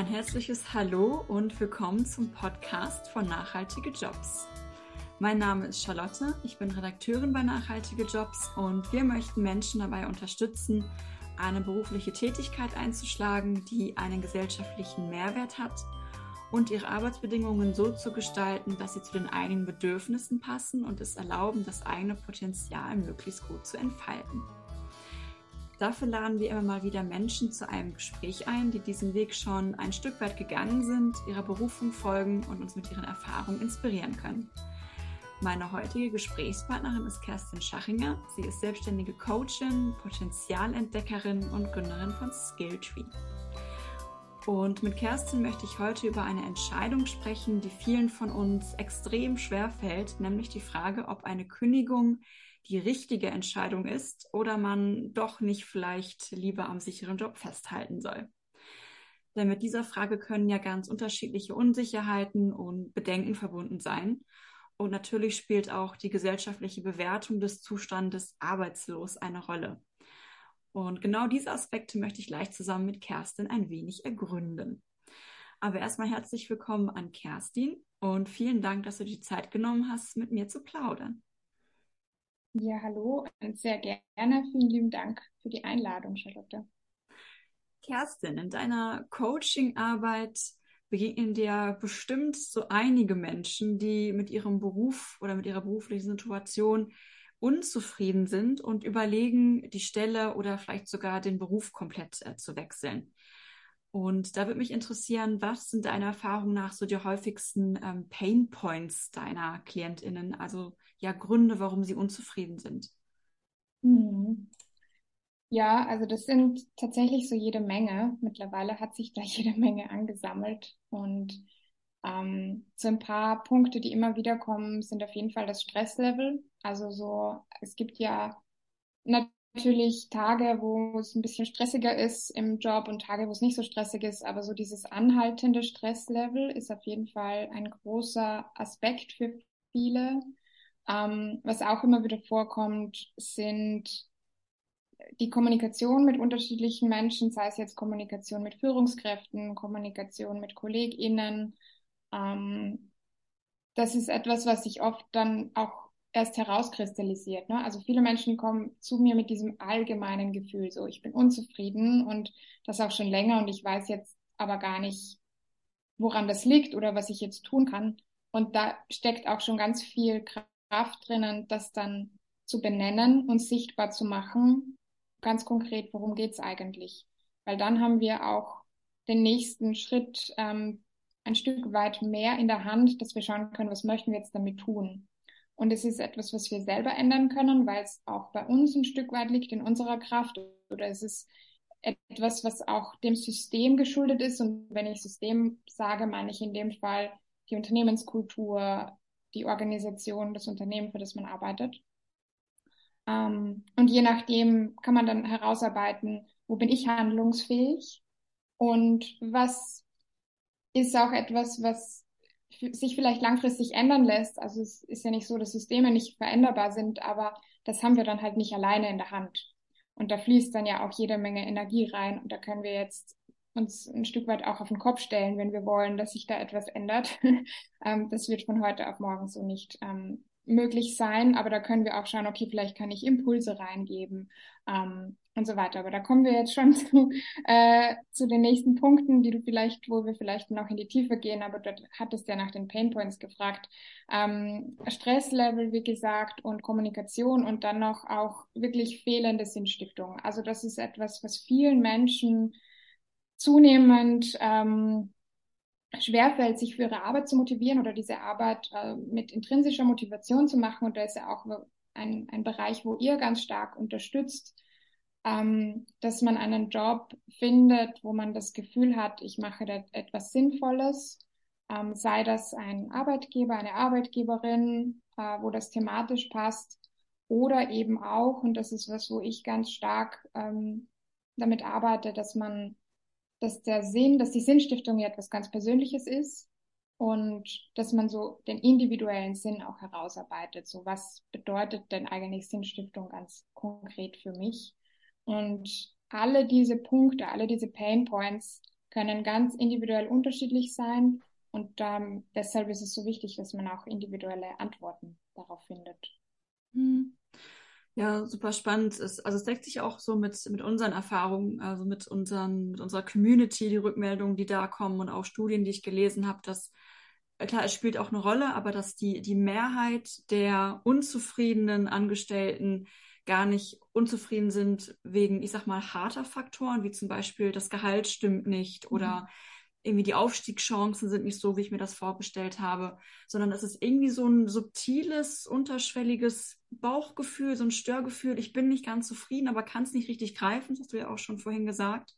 Ein herzliches Hallo und willkommen zum Podcast von Nachhaltige Jobs. Mein Name ist Charlotte, ich bin Redakteurin bei Nachhaltige Jobs und wir möchten Menschen dabei unterstützen, eine berufliche Tätigkeit einzuschlagen, die einen gesellschaftlichen Mehrwert hat und ihre Arbeitsbedingungen so zu gestalten, dass sie zu den eigenen Bedürfnissen passen und es erlauben, das eigene Potenzial möglichst gut zu entfalten. Dafür laden wir immer mal wieder Menschen zu einem Gespräch ein, die diesen Weg schon ein Stück weit gegangen sind, ihrer Berufung folgen und uns mit ihren Erfahrungen inspirieren können. Meine heutige Gesprächspartnerin ist Kerstin Schachinger. Sie ist selbstständige Coachin, Potenzialentdeckerin und Gründerin von Skilltree. Und mit Kerstin möchte ich heute über eine Entscheidung sprechen, die vielen von uns extrem schwer fällt, nämlich die Frage, ob eine Kündigung die richtige Entscheidung ist oder man doch nicht vielleicht lieber am sicheren Job festhalten soll. Denn mit dieser Frage können ja ganz unterschiedliche Unsicherheiten und Bedenken verbunden sein. Und natürlich spielt auch die gesellschaftliche Bewertung des Zustandes arbeitslos eine Rolle. Und genau diese Aspekte möchte ich gleich zusammen mit Kerstin ein wenig ergründen. Aber erstmal herzlich willkommen an Kerstin und vielen Dank, dass du die Zeit genommen hast, mit mir zu plaudern. Ja, hallo und sehr gerne. Vielen lieben Dank für die Einladung, Charlotte. Kerstin, in deiner Coaching-Arbeit begegnen dir bestimmt so einige Menschen, die mit ihrem Beruf oder mit ihrer beruflichen Situation unzufrieden sind und überlegen, die Stelle oder vielleicht sogar den Beruf komplett äh, zu wechseln. Und da würde mich interessieren, was sind deiner Erfahrung nach so die häufigsten ähm, Pain Points deiner KlientInnen? Also ja Gründe, warum sie unzufrieden sind? Mhm. Ja, also das sind tatsächlich so jede Menge. Mittlerweile hat sich da jede Menge angesammelt. Und ähm, so ein paar Punkte, die immer wieder kommen, sind auf jeden Fall das Stresslevel. Also so, es gibt ja natürlich Tage, wo es ein bisschen stressiger ist im Job und Tage, wo es nicht so stressig ist, aber so dieses anhaltende Stresslevel ist auf jeden Fall ein großer Aspekt für viele. Ähm, was auch immer wieder vorkommt, sind die Kommunikation mit unterschiedlichen Menschen, sei es jetzt Kommunikation mit Führungskräften, Kommunikation mit KollegInnen. Ähm, das ist etwas, was sich oft dann auch erst herauskristallisiert. Ne? Also viele Menschen kommen zu mir mit diesem allgemeinen Gefühl, so ich bin unzufrieden und das auch schon länger und ich weiß jetzt aber gar nicht, woran das liegt oder was ich jetzt tun kann. Und da steckt auch schon ganz viel Kraft drinnen, das dann zu benennen und sichtbar zu machen. Ganz konkret, worum geht's eigentlich? Weil dann haben wir auch den nächsten Schritt ähm, ein Stück weit mehr in der Hand, dass wir schauen können, was möchten wir jetzt damit tun. Und es ist etwas, was wir selber ändern können, weil es auch bei uns ein Stück weit liegt in unserer Kraft. Oder es ist etwas, was auch dem System geschuldet ist. Und wenn ich System sage, meine ich in dem Fall die Unternehmenskultur, die Organisation, das Unternehmen, für das man arbeitet. Ähm, und je nachdem kann man dann herausarbeiten, wo bin ich handlungsfähig und was ist auch etwas, was sich vielleicht langfristig ändern lässt. Also es ist ja nicht so, dass Systeme nicht veränderbar sind, aber das haben wir dann halt nicht alleine in der Hand. Und da fließt dann ja auch jede Menge Energie rein und da können wir jetzt uns ein Stück weit auch auf den Kopf stellen, wenn wir wollen, dass sich da etwas ändert. ähm, das wird von heute auf morgen so nicht ähm, möglich sein, aber da können wir auch schauen, okay, vielleicht kann ich Impulse reingeben ähm, und so weiter. Aber da kommen wir jetzt schon zu, äh, zu den nächsten Punkten, die du vielleicht, wo wir vielleicht noch in die Tiefe gehen, aber dort hattest ja nach den Pain Points gefragt. Ähm, Stresslevel, wie gesagt, und Kommunikation und dann noch auch wirklich fehlende Sinnstiftung. Also das ist etwas, was vielen Menschen zunehmend ähm, schwerfällt, sich für ihre Arbeit zu motivieren oder diese Arbeit äh, mit intrinsischer Motivation zu machen. Und da ist ja auch ein, ein Bereich, wo ihr ganz stark unterstützt, ähm, dass man einen Job findet, wo man das Gefühl hat, ich mache da etwas Sinnvolles, ähm, sei das ein Arbeitgeber, eine Arbeitgeberin, äh, wo das thematisch passt, oder eben auch, und das ist was, wo ich ganz stark ähm, damit arbeite, dass man dass der Sinn, dass die Sinnstiftung ja etwas ganz Persönliches ist und dass man so den individuellen Sinn auch herausarbeitet. So was bedeutet denn eigentlich Sinnstiftung ganz konkret für mich? Und alle diese Punkte, alle diese Pain Points können ganz individuell unterschiedlich sein. Und ähm, deshalb ist es so wichtig, dass man auch individuelle Antworten darauf findet. Hm. Ja, super spannend ist. Also es deckt sich auch so mit, mit unseren Erfahrungen, also mit unseren, mit unserer Community, die Rückmeldungen, die da kommen und auch Studien, die ich gelesen habe, dass äh, klar, es spielt auch eine Rolle, aber dass die, die Mehrheit der unzufriedenen Angestellten gar nicht unzufrieden sind wegen, ich sag mal, harter Faktoren, wie zum Beispiel das Gehalt stimmt nicht oder mhm. irgendwie die Aufstiegschancen sind nicht so, wie ich mir das vorgestellt habe, sondern es ist irgendwie so ein subtiles, unterschwelliges Bauchgefühl, so ein Störgefühl. Ich bin nicht ganz zufrieden, aber kann es nicht richtig greifen, das hast du ja auch schon vorhin gesagt.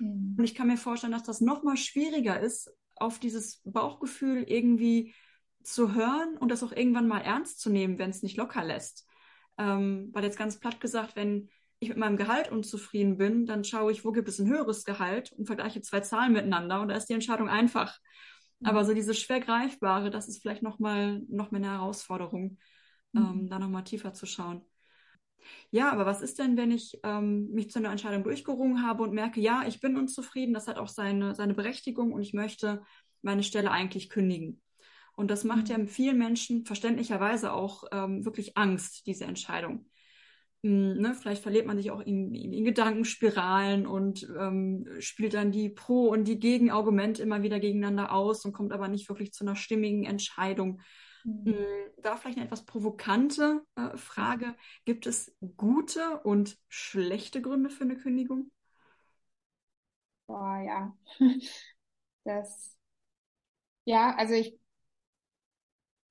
Mhm. Und ich kann mir vorstellen, dass das noch mal schwieriger ist, auf dieses Bauchgefühl irgendwie zu hören und das auch irgendwann mal ernst zu nehmen, wenn es nicht locker lässt. Ähm, weil jetzt ganz platt gesagt, wenn ich mit meinem Gehalt unzufrieden bin, dann schaue ich, wo gibt es ein höheres Gehalt und vergleiche zwei Zahlen miteinander und da ist die Entscheidung einfach. Mhm. Aber so dieses schwer greifbare, das ist vielleicht noch mal noch mal eine Herausforderung, mhm. ähm, da noch mal tiefer zu schauen. Ja, aber was ist denn, wenn ich ähm, mich zu einer Entscheidung durchgerungen habe und merke, ja, ich bin unzufrieden, das hat auch seine, seine Berechtigung und ich möchte meine Stelle eigentlich kündigen. Und das macht mhm. ja vielen Menschen verständlicherweise auch ähm, wirklich Angst, diese Entscheidung. Hm, ne, vielleicht verliert man sich auch in, in, Gedankenspiralen und ähm, spielt dann die Pro- und die Gegenargumente immer wieder gegeneinander aus und kommt aber nicht wirklich zu einer stimmigen Entscheidung. Mhm. Hm, da vielleicht eine etwas provokante äh, Frage. Gibt es gute und schlechte Gründe für eine Kündigung? Boah, ja. Das, ja, also ich,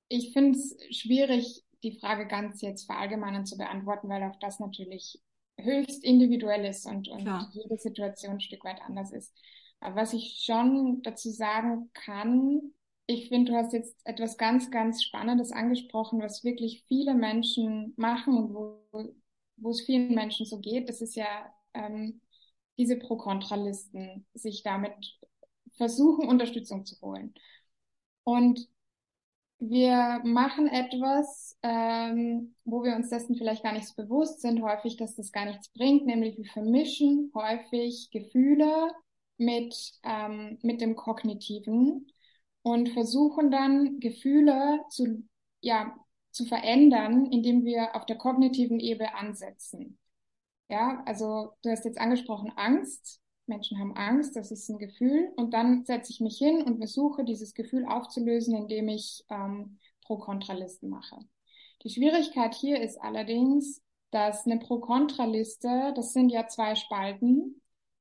ich finde es schwierig, die Frage ganz jetzt verallgemeinern zu beantworten, weil auch das natürlich höchst individuell ist und, und jede Situation ein Stück weit anders ist. Aber was ich schon dazu sagen kann, ich finde, du hast jetzt etwas ganz, ganz Spannendes angesprochen, was wirklich viele Menschen machen und wo, wo es vielen Menschen so geht. Das ist ja ähm, diese Pro-Kontra-Listen, sich damit versuchen, Unterstützung zu holen. Und wir machen etwas, ähm, wo wir uns dessen vielleicht gar nicht so bewusst sind, häufig, dass das gar nichts bringt, nämlich wir vermischen häufig Gefühle mit, ähm, mit dem Kognitiven und versuchen dann Gefühle zu, ja, zu verändern, indem wir auf der kognitiven Ebene ansetzen. Ja, also du hast jetzt angesprochen Angst. Menschen haben Angst, das ist ein Gefühl. Und dann setze ich mich hin und versuche, dieses Gefühl aufzulösen, indem ich ähm, Pro-Kontra-Listen mache. Die Schwierigkeit hier ist allerdings, dass eine Pro-Kontra-Liste, das sind ja zwei Spalten.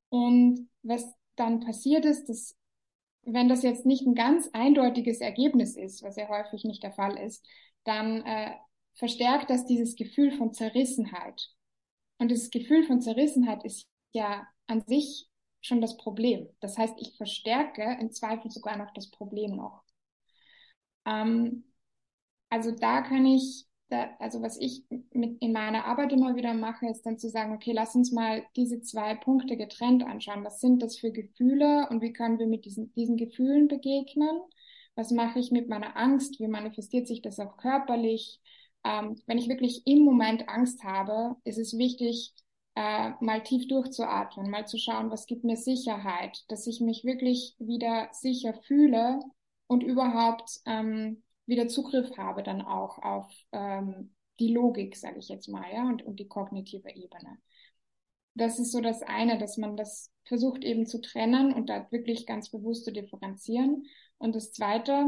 Und was dann passiert ist, dass wenn das jetzt nicht ein ganz eindeutiges Ergebnis ist, was ja häufig nicht der Fall ist, dann äh, verstärkt das dieses Gefühl von Zerrissenheit. Und dieses Gefühl von Zerrissenheit ist ja an sich schon das Problem. Das heißt, ich verstärke im Zweifel sogar noch das Problem noch. Ähm, also da kann ich da, also was ich mit in meiner Arbeit immer wieder mache, ist dann zu sagen, okay, lass uns mal diese zwei Punkte getrennt anschauen. Was sind das für Gefühle und wie können wir mit diesen, diesen Gefühlen begegnen? Was mache ich mit meiner Angst? Wie manifestiert sich das auch körperlich? Ähm, wenn ich wirklich im Moment Angst habe, ist es wichtig, äh, mal tief durchzuatmen, mal zu schauen, was gibt mir Sicherheit, dass ich mich wirklich wieder sicher fühle und überhaupt ähm, wieder Zugriff habe dann auch auf ähm, die Logik, sage ich jetzt mal, ja, und, und die kognitive Ebene. Das ist so das eine, dass man das versucht eben zu trennen und da wirklich ganz bewusst zu differenzieren. Und das zweite,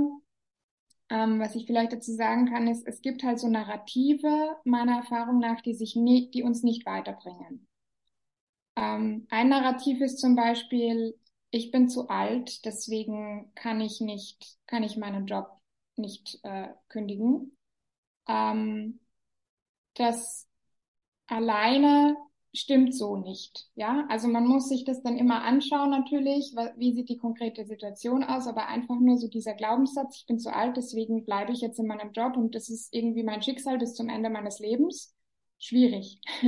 ähm, was ich vielleicht dazu sagen kann, ist, es gibt halt so Narrative meiner Erfahrung nach, die sich nie, die uns nicht weiterbringen. Ähm, ein Narrativ ist zum Beispiel, ich bin zu alt, deswegen kann ich nicht, kann ich meinen Job nicht äh, kündigen. Ähm, das alleine stimmt so nicht. Ja, also man muss sich das dann immer anschauen natürlich, wie sieht die konkrete Situation aus, aber einfach nur so dieser Glaubenssatz, ich bin zu alt, deswegen bleibe ich jetzt in meinem Job und das ist irgendwie mein Schicksal bis zum Ende meines Lebens. Schwierig.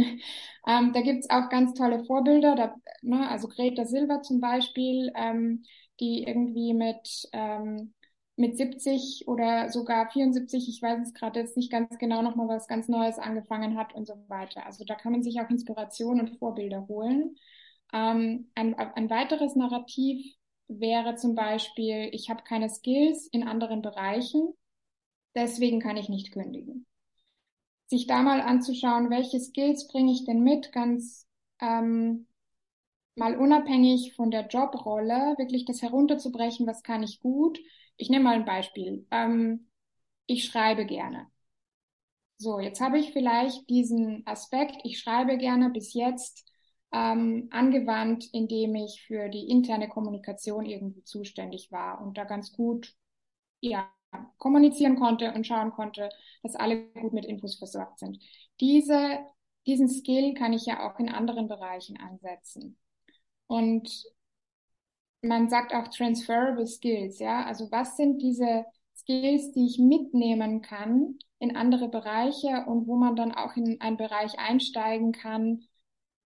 ähm, da gibt's auch ganz tolle Vorbilder, da, ne, also Greta Silva zum Beispiel, ähm, die irgendwie mit ähm, mit 70 oder sogar 74, ich weiß es gerade jetzt nicht ganz genau, nochmal was ganz Neues angefangen hat und so weiter. Also da kann man sich auch Inspiration und Vorbilder holen. Ähm, ein, ein weiteres Narrativ, wäre zum Beispiel, ich habe keine Skills in anderen Bereichen, deswegen kann ich nicht kündigen. Sich da mal anzuschauen, welche Skills bringe ich denn mit, ganz ähm, mal unabhängig von der Jobrolle, wirklich das herunterzubrechen, was kann ich gut. Ich nehme mal ein Beispiel. Ähm, ich schreibe gerne. So, jetzt habe ich vielleicht diesen Aspekt, ich schreibe gerne bis jetzt ähm, angewandt, indem ich für die interne Kommunikation irgendwie zuständig war und da ganz gut ja, kommunizieren konnte und schauen konnte, dass alle gut mit Infos versorgt sind. Diese, diesen Skill kann ich ja auch in anderen Bereichen ansetzen. Und man sagt auch transferable skills, ja. Also was sind diese Skills, die ich mitnehmen kann in andere Bereiche und wo man dann auch in einen Bereich einsteigen kann.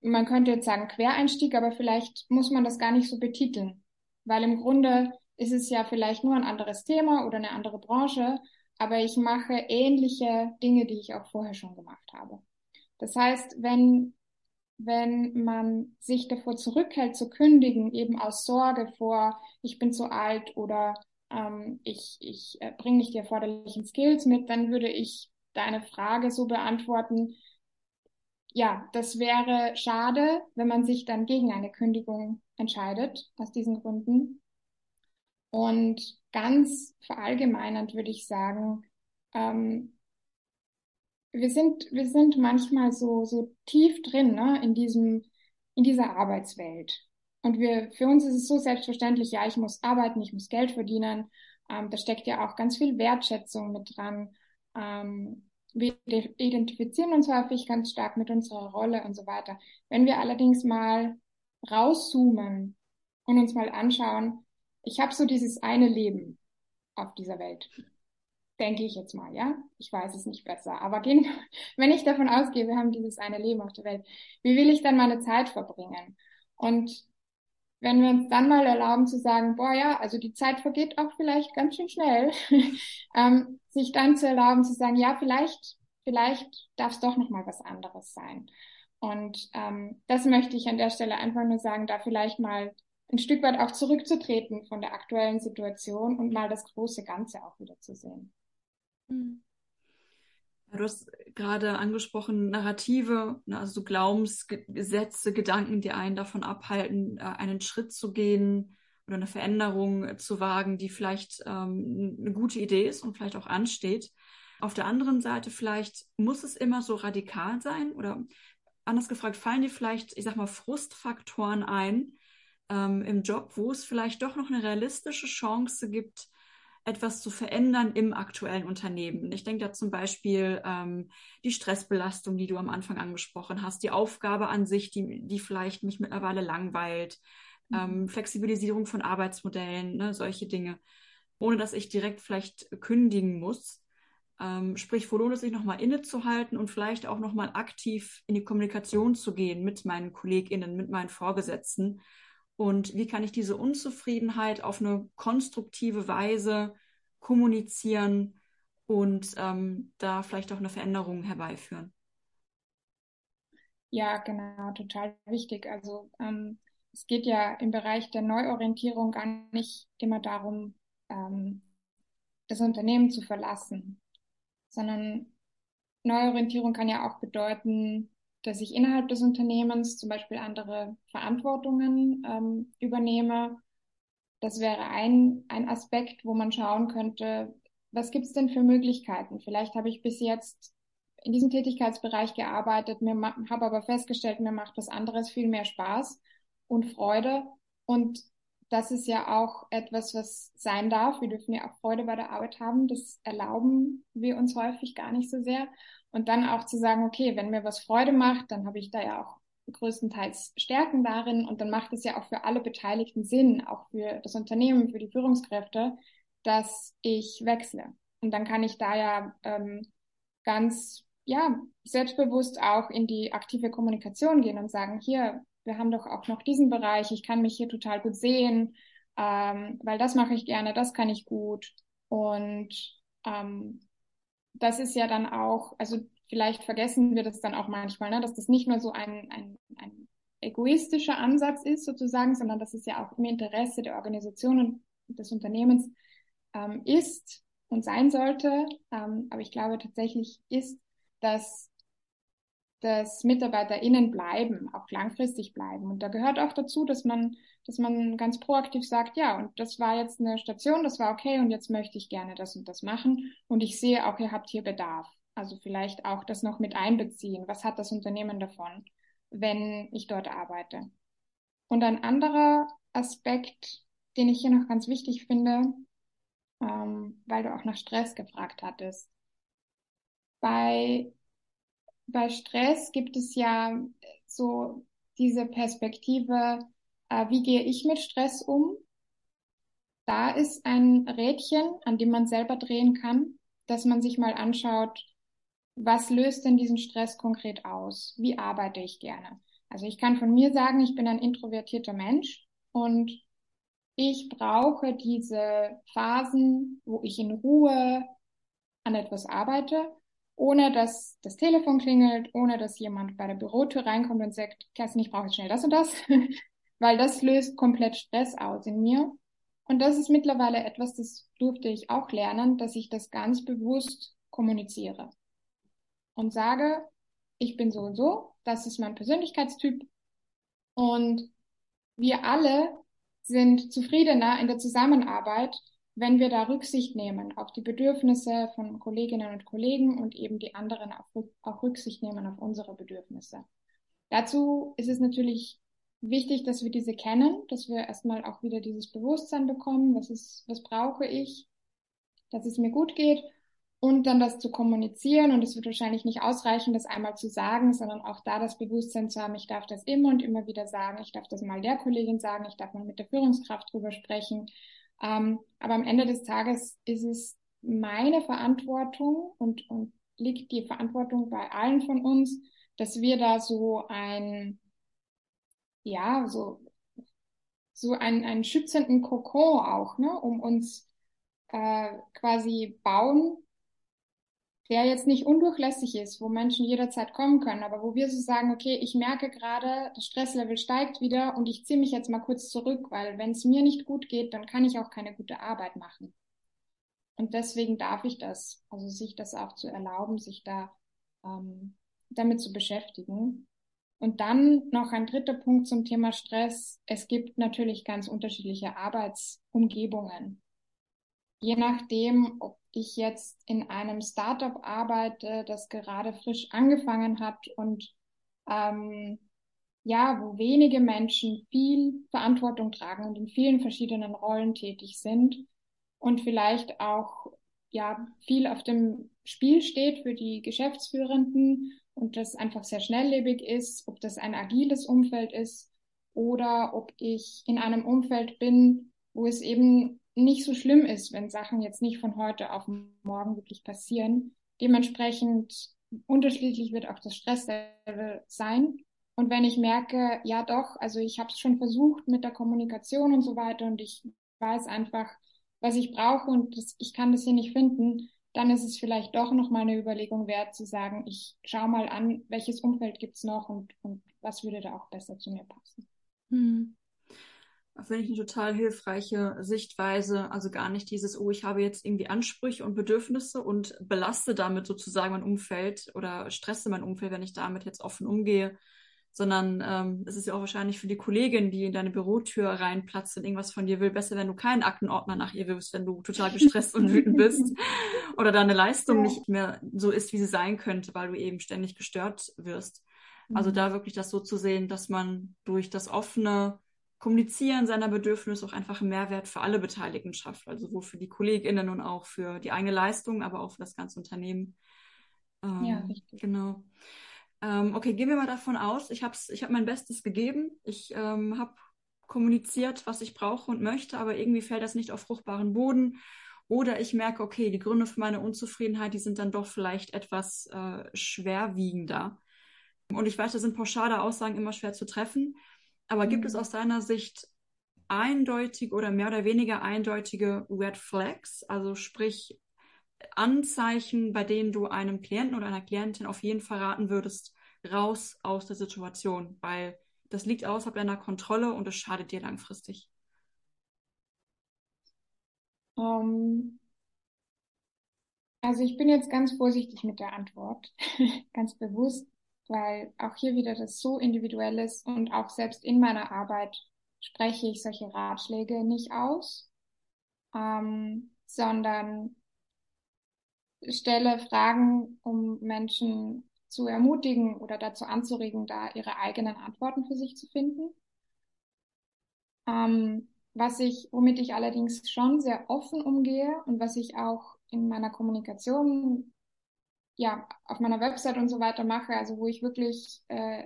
Man könnte jetzt sagen Quereinstieg, aber vielleicht muss man das gar nicht so betiteln, weil im Grunde ist es ja vielleicht nur ein anderes Thema oder eine andere Branche, aber ich mache ähnliche Dinge, die ich auch vorher schon gemacht habe. Das heißt, wenn wenn man sich davor zurückhält zu kündigen, eben aus Sorge vor, ich bin zu alt oder ähm, ich, ich äh, bringe nicht die erforderlichen Skills mit, dann würde ich deine Frage so beantworten, ja, das wäre schade, wenn man sich dann gegen eine Kündigung entscheidet, aus diesen Gründen. Und ganz verallgemeinernd würde ich sagen, ähm, wir sind, wir sind manchmal so, so tief drin, ne, in diesem, in dieser Arbeitswelt. Und wir, für uns ist es so selbstverständlich, ja, ich muss arbeiten, ich muss Geld verdienen. Ähm, da steckt ja auch ganz viel Wertschätzung mit dran. Ähm, wir identifizieren uns häufig ganz stark mit unserer Rolle und so weiter. Wenn wir allerdings mal rauszoomen und uns mal anschauen, ich habe so dieses eine Leben auf dieser Welt denke ich jetzt mal, ja. Ich weiß es nicht besser. Aber gehen, wenn ich davon ausgehe, wir haben dieses eine Leben auf der Welt, wie will ich dann meine Zeit verbringen? Und wenn wir uns dann mal erlauben zu sagen, boah ja, also die Zeit vergeht auch vielleicht ganz schön schnell, ähm, sich dann zu erlauben zu sagen, ja, vielleicht, vielleicht darf es doch noch mal was anderes sein. Und ähm, das möchte ich an der Stelle einfach nur sagen, da vielleicht mal ein Stück weit auch zurückzutreten von der aktuellen Situation und mal das große Ganze auch wieder zu sehen. Mhm. Du hast gerade angesprochen, Narrative, ne, also so Glaubenssätze, Gedanken, die einen davon abhalten, äh, einen Schritt zu gehen oder eine Veränderung zu wagen, die vielleicht ähm, eine gute Idee ist und vielleicht auch ansteht. Auf der anderen Seite vielleicht muss es immer so radikal sein oder anders gefragt, fallen dir vielleicht, ich sag mal, Frustfaktoren ein ähm, im Job, wo es vielleicht doch noch eine realistische Chance gibt, etwas zu verändern im aktuellen Unternehmen. Ich denke da zum Beispiel ähm, die Stressbelastung, die du am Anfang angesprochen hast, die Aufgabe an sich, die, die vielleicht mich mittlerweile langweilt, mhm. ähm, Flexibilisierung von Arbeitsmodellen, ne, solche Dinge, ohne dass ich direkt vielleicht kündigen muss. Ähm, sprich, wo lohnt es sich nochmal innezuhalten und vielleicht auch nochmal aktiv in die Kommunikation zu gehen mit meinen KollegInnen, mit meinen Vorgesetzten und wie kann ich diese Unzufriedenheit auf eine konstruktive Weise kommunizieren und ähm, da vielleicht auch eine Veränderung herbeiführen. Ja, genau, total wichtig. Also ähm, es geht ja im Bereich der Neuorientierung gar nicht immer darum, ähm, das Unternehmen zu verlassen, sondern Neuorientierung kann ja auch bedeuten, dass ich innerhalb des Unternehmens zum Beispiel andere Verantwortungen ähm, übernehme. Das wäre ein, ein Aspekt, wo man schauen könnte, was gibt es denn für Möglichkeiten? Vielleicht habe ich bis jetzt in diesem Tätigkeitsbereich gearbeitet, habe aber festgestellt, mir macht was anderes viel mehr Spaß und Freude. Und das ist ja auch etwas, was sein darf. Wir dürfen ja auch Freude bei der Arbeit haben. Das erlauben wir uns häufig gar nicht so sehr. Und dann auch zu sagen, okay, wenn mir was Freude macht, dann habe ich da ja auch größtenteils Stärken darin und dann macht es ja auch für alle Beteiligten Sinn, auch für das Unternehmen, für die Führungskräfte, dass ich wechsle. Und dann kann ich da ja ähm, ganz ja selbstbewusst auch in die aktive Kommunikation gehen und sagen, hier, wir haben doch auch noch diesen Bereich, ich kann mich hier total gut sehen, ähm, weil das mache ich gerne, das kann ich gut. Und ähm, das ist ja dann auch, also vielleicht vergessen wir das dann auch manchmal, ne, dass das nicht nur so ein, ein, ein egoistischer Ansatz ist sozusagen, sondern dass es ja auch im Interesse der Organisation und des Unternehmens ähm, ist und sein sollte. Ähm, aber ich glaube tatsächlich ist, dass dass MitarbeiterInnen bleiben, auch langfristig bleiben. Und da gehört auch dazu, dass man, dass man ganz proaktiv sagt, ja, und das war jetzt eine Station, das war okay und jetzt möchte ich gerne das und das machen. Und ich sehe auch, ihr habt hier Bedarf. Also vielleicht auch das noch mit einbeziehen. Was hat das Unternehmen davon, wenn ich dort arbeite? Und ein anderer Aspekt, den ich hier noch ganz wichtig finde, ähm, weil du auch nach Stress gefragt hattest. Bei bei Stress gibt es ja so diese Perspektive, äh, wie gehe ich mit Stress um? Da ist ein Rädchen, an dem man selber drehen kann, dass man sich mal anschaut, was löst denn diesen Stress konkret aus? Wie arbeite ich gerne? Also ich kann von mir sagen, ich bin ein introvertierter Mensch und ich brauche diese Phasen, wo ich in Ruhe an etwas arbeite ohne dass das Telefon klingelt, ohne dass jemand bei der Bürotür reinkommt und sagt, Kerstin, ich brauche jetzt schnell das und das, weil das löst komplett Stress aus in mir. Und das ist mittlerweile etwas, das durfte ich auch lernen, dass ich das ganz bewusst kommuniziere und sage, ich bin so und so, das ist mein Persönlichkeitstyp und wir alle sind zufriedener in der Zusammenarbeit, wenn wir da Rücksicht nehmen auf die Bedürfnisse von Kolleginnen und Kollegen und eben die anderen auch, Rücksicht nehmen auf unsere Bedürfnisse. Dazu ist es natürlich wichtig, dass wir diese kennen, dass wir erstmal auch wieder dieses Bewusstsein bekommen, was ist, was brauche ich, dass es mir gut geht und dann das zu kommunizieren. Und es wird wahrscheinlich nicht ausreichen, das einmal zu sagen, sondern auch da das Bewusstsein zu haben, ich darf das immer und immer wieder sagen, ich darf das mal der Kollegin sagen, ich darf mal mit der Führungskraft drüber sprechen ähm, aber am Ende des Tages ist es meine Verantwortung und, und liegt die Verantwortung bei allen von uns, dass wir da so ein, ja, so, so einen, einen schützenden Kokon auch, ne, um uns äh, quasi bauen, der jetzt nicht undurchlässig ist, wo Menschen jederzeit kommen können, aber wo wir so sagen, okay, ich merke gerade, das Stresslevel steigt wieder und ich ziehe mich jetzt mal kurz zurück, weil wenn es mir nicht gut geht, dann kann ich auch keine gute Arbeit machen. Und deswegen darf ich das, also sich das auch zu erlauben, sich da ähm, damit zu beschäftigen. Und dann noch ein dritter Punkt zum Thema Stress. Es gibt natürlich ganz unterschiedliche Arbeitsumgebungen. Je nachdem, ob ich jetzt in einem Startup arbeite, das gerade frisch angefangen hat und ähm, ja, wo wenige Menschen viel Verantwortung tragen und in vielen verschiedenen Rollen tätig sind und vielleicht auch ja viel auf dem Spiel steht für die Geschäftsführenden und das einfach sehr schnelllebig ist, ob das ein agiles Umfeld ist oder ob ich in einem Umfeld bin, wo es eben nicht so schlimm ist, wenn Sachen jetzt nicht von heute auf morgen wirklich passieren. Dementsprechend unterschiedlich wird auch das Stresslevel sein. Und wenn ich merke, ja doch, also ich habe es schon versucht mit der Kommunikation und so weiter und ich weiß einfach, was ich brauche und das, ich kann das hier nicht finden, dann ist es vielleicht doch noch mal eine Überlegung wert zu sagen, ich schaue mal an, welches Umfeld gibt's noch und, und was würde da auch besser zu mir passen. Hm finde ich eine total hilfreiche Sichtweise. Also gar nicht dieses, oh, ich habe jetzt irgendwie Ansprüche und Bedürfnisse und belaste damit sozusagen mein Umfeld oder stresse mein Umfeld, wenn ich damit jetzt offen umgehe, sondern ähm, es ist ja auch wahrscheinlich für die Kollegin, die in deine Bürotür reinplatzt und irgendwas von dir will, besser, wenn du keinen Aktenordner nach ihr wirfst, wenn du total gestresst und wütend bist oder deine Leistung ja. nicht mehr so ist, wie sie sein könnte, weil du eben ständig gestört wirst. Also mhm. da wirklich das so zu sehen, dass man durch das offene Kommunizieren seiner Bedürfnisse auch einfach einen Mehrwert für alle Beteiligten schafft. Also sowohl für die KollegInnen und auch für die eigene Leistung, aber auch für das ganze Unternehmen. Ähm, ja, richtig. Genau. Ähm, okay, gehen wir mal davon aus, ich habe ich hab mein Bestes gegeben. Ich ähm, habe kommuniziert, was ich brauche und möchte, aber irgendwie fällt das nicht auf fruchtbaren Boden. Oder ich merke, okay, die Gründe für meine Unzufriedenheit, die sind dann doch vielleicht etwas äh, schwerwiegender. Und ich weiß, da sind pauschale Aussagen immer schwer zu treffen. Aber gibt es mhm. aus deiner Sicht eindeutig oder mehr oder weniger eindeutige Red Flags, also sprich Anzeichen, bei denen du einem Klienten oder einer Klientin auf jeden Fall raten würdest, raus aus der Situation, weil das liegt außerhalb deiner Kontrolle und es schadet dir langfristig? Um, ähm, also ich bin jetzt ganz vorsichtig mit der Antwort, ganz bewusst, weil auch hier wieder das so individuell ist und auch selbst in meiner Arbeit spreche ich solche Ratschläge nicht aus, ähm, sondern stelle Fragen, um Menschen zu ermutigen oder dazu anzuregen, da ihre eigenen Antworten für sich zu finden. Ähm, was ich, womit ich allerdings schon sehr offen umgehe und was ich auch in meiner Kommunikation, ja, auf meiner Website und so weiter mache, also wo ich wirklich äh,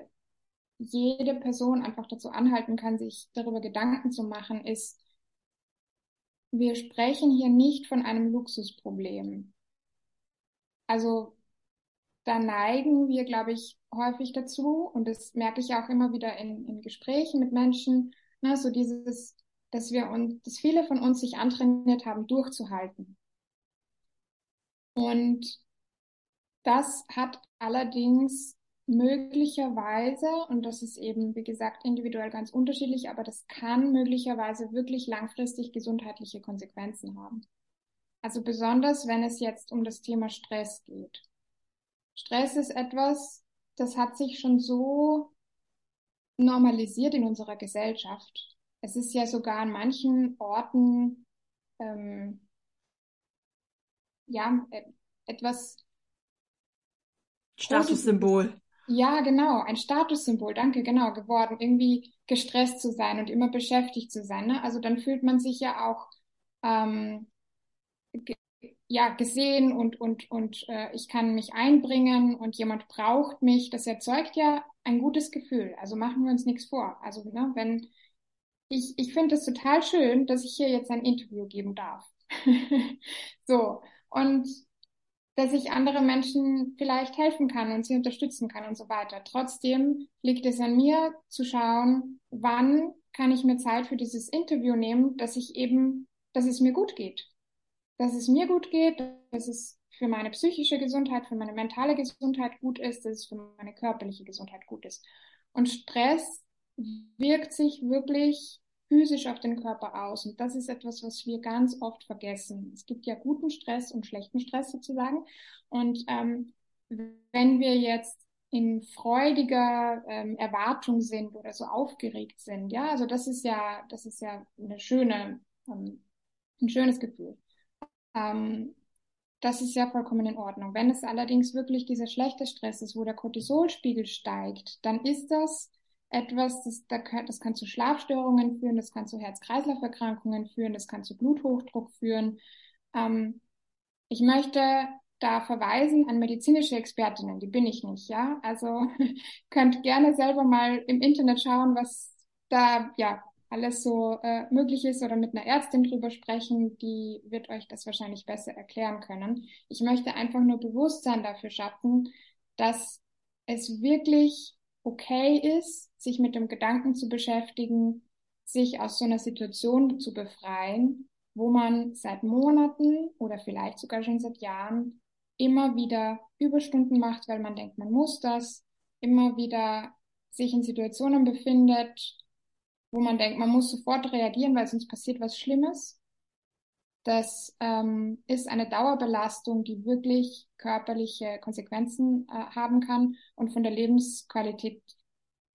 jede Person einfach dazu anhalten kann, sich darüber Gedanken zu machen, ist, wir sprechen hier nicht von einem Luxusproblem. Also da neigen wir, glaube ich, häufig dazu, und das merke ich auch immer wieder in, in Gesprächen mit Menschen, ne, so dieses, dass wir uns, dass viele von uns sich antrainiert haben, durchzuhalten. Und das hat allerdings möglicherweise, und das ist eben, wie gesagt, individuell ganz unterschiedlich, aber das kann möglicherweise wirklich langfristig gesundheitliche Konsequenzen haben. Also besonders, wenn es jetzt um das Thema Stress geht. Stress ist etwas, das hat sich schon so normalisiert in unserer Gesellschaft. Es ist ja sogar an manchen Orten ähm, ja, e-, etwas Statussymbol. Ja, genau, ein Statussymbol, danke, genau, geworden, irgendwie gestresst zu sein und immer beschäftigt zu sein. Ne? Also dann fühlt man sich ja auch ähm, ja gesehen und und und äh, ich kann mich einbringen und jemand braucht mich. Das erzeugt ja ein gutes Gefühl. Also machen wir uns nichts vor. Also ne, wenn ich ich finde es total schön, dass ich hier jetzt ein Interview geben darf. so und dass ich andere Menschen vielleicht helfen kann und sie unterstützen kann und so weiter. Trotzdem liegt es an mir zu schauen, wann kann ich mir Zeit für dieses Interview nehmen, dass ich eben, dass es mir gut geht. Dass es mir gut geht, dass es für meine psychische Gesundheit, für meine mentale Gesundheit gut ist, dass es für meine körperliche Gesundheit gut ist. Und Stress wirkt sich wirklich physisch auf den Körper aus. Und das ist etwas, was wir ganz oft vergessen. Es gibt ja guten Stress und schlechten Stress sozusagen. Und ähm, wenn wir jetzt in freudiger ähm, Erwartung sind oder so aufgeregt sind, ja, also das ist ja, das ist ja eine schöne, ähm, ein schönes Gefühl. Ähm, das ist ja vollkommen in Ordnung. Wenn es allerdings wirklich dieser schlechte Stress ist, wo der Cortisolspiegel steigt, dann ist das etwas, das, das kann zu Schlafstörungen führen, das kann zu Herz-Kreislauf-Erkrankungen führen, das kann zu Bluthochdruck führen. Ähm, ich möchte da verweisen an medizinische Expertinnen, die bin ich nicht, ja. Also könnt gerne selber mal im Internet schauen, was da ja alles so äh, möglich ist oder mit einer Ärztin drüber sprechen, die wird euch das wahrscheinlich besser erklären können. Ich möchte einfach nur Bewusstsein dafür schaffen, dass es wirklich okay ist, sich mit dem Gedanken zu beschäftigen, sich aus so einer Situation zu befreien, wo man seit Monaten oder vielleicht sogar schon seit Jahren immer wieder Überstunden macht, weil man denkt, man muss das, immer wieder sich in Situationen befindet, wo man denkt, man muss sofort reagieren, weil sonst passiert was Schlimmes. Das ähm, ist eine Dauerbelastung, die wirklich körperliche Konsequenzen äh, haben kann und von der Lebensqualität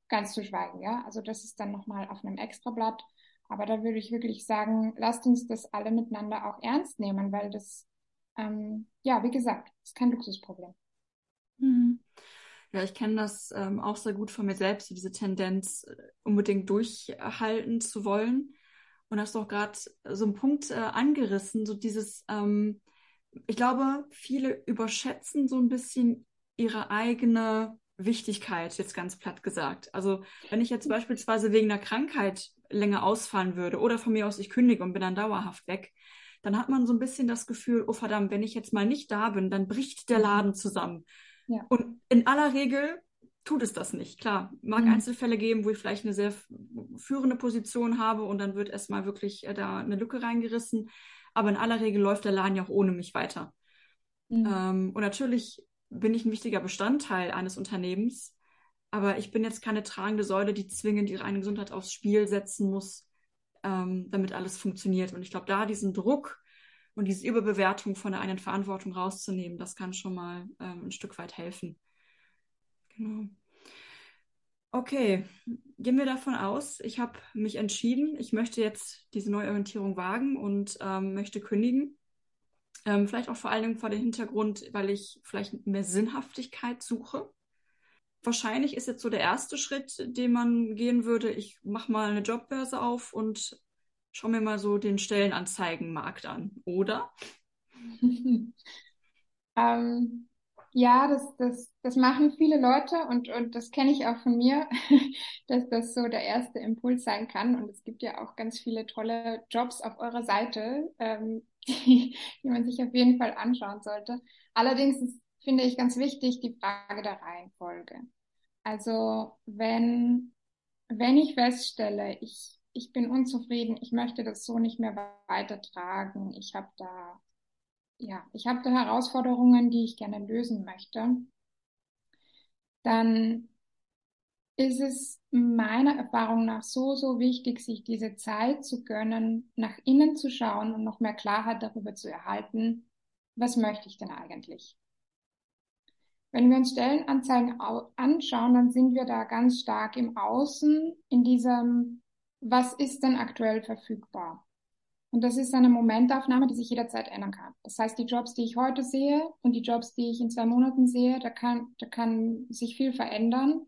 ganz zu schweigen. Ja, also das ist dann nochmal auf einem Extrablatt. Aber da würde ich wirklich sagen, lasst uns das alle miteinander auch ernst nehmen, weil das, ähm, ja, wie gesagt, ist kein Luxusproblem. Mhm. Ja, ich kenne das ähm, auch sehr gut von mir selbst, diese Tendenz, äh, unbedingt durchhalten zu wollen. Und hast auch gerade so einen Punkt äh, angerissen, so dieses, ähm, ich glaube, viele überschätzen so ein bisschen ihre eigene Wichtigkeit, jetzt ganz platt gesagt. Also wenn ich jetzt beispielsweise wegen einer Krankheit länger ausfallen würde oder von mir aus ich kündige und bin dann dauerhaft weg, dann hat man so ein bisschen das Gefühl, oh verdammt, wenn ich jetzt mal nicht da bin, dann bricht der mhm. Laden zusammen. Ja. Und in aller Regel tut es das nicht. Klar, mag mhm. Einzelfälle geben, wo ich vielleicht eine sehr führende Position habe und dann wird erstmal wirklich äh, da eine Lücke reingerissen. Aber in aller Regel läuft der Laden ja auch ohne mich weiter. Mhm. Ähm, und natürlich bin ich ein wichtiger Bestandteil eines Unternehmens. aber ich bin jetzt keine tragende Säule, die zwingend ihre eigene Gesundheit aufs Spiel setzen muss, ähm, damit alles funktioniert. Und ich glaube, da diesen Druck und diese Überbewertung von der eigenen Verantwortung rauszunehmen, das kann schon mal ähm, ein Stück weit helfen. Genau. Okay, gehen wir davon aus, ich habe mich entschieden, ich möchte jetzt diese Neuorientierung wagen und ähm, möchte kündigen. Ähm, vielleicht auch vor allen Dingen vor dem Hintergrund, weil ich vielleicht mehr Sinnhaftigkeit suche. Wahrscheinlich ist jetzt so der erste Schritt, den man gehen würde. Ich mache mal eine Jobbörse auf und schaue mir mal so den Stellenanzeigenmarkt an, oder? ähm, ja, das, das, das machen viele Leute und, und das kenne ich auch von mir, dass das so der erste Impuls sein kann. Und es gibt ja auch ganz viele tolle Jobs auf eurer Seite, ähm, die, die man sich auf jeden Fall anschauen sollte. Allerdings ist, finde ich ganz wichtig die Frage der Reihenfolge. Also wenn, wenn ich feststelle, ich, ich bin unzufrieden, ich möchte das so nicht mehr weitertragen, ich habe da ja, ich habe da Herausforderungen, die ich gerne lösen möchte, dann ist es meiner Erfahrung nach so, so wichtig, sich diese Zeit zu gönnen, nach innen zu schauen und noch mehr Klarheit darüber zu erhalten, was möchte ich denn eigentlich? Wenn wir uns Stellenanzeigen anschauen, dann sind wir da ganz stark im Außen, in diesem, was ist denn aktuell verfügbar? Und das ist eine Momentaufnahme, die sich jederzeit ändern kann. Das heißt, die Jobs, die ich heute sehe und die Jobs, die ich in zwei Monaten sehe, da kann, da kann sich viel verändern.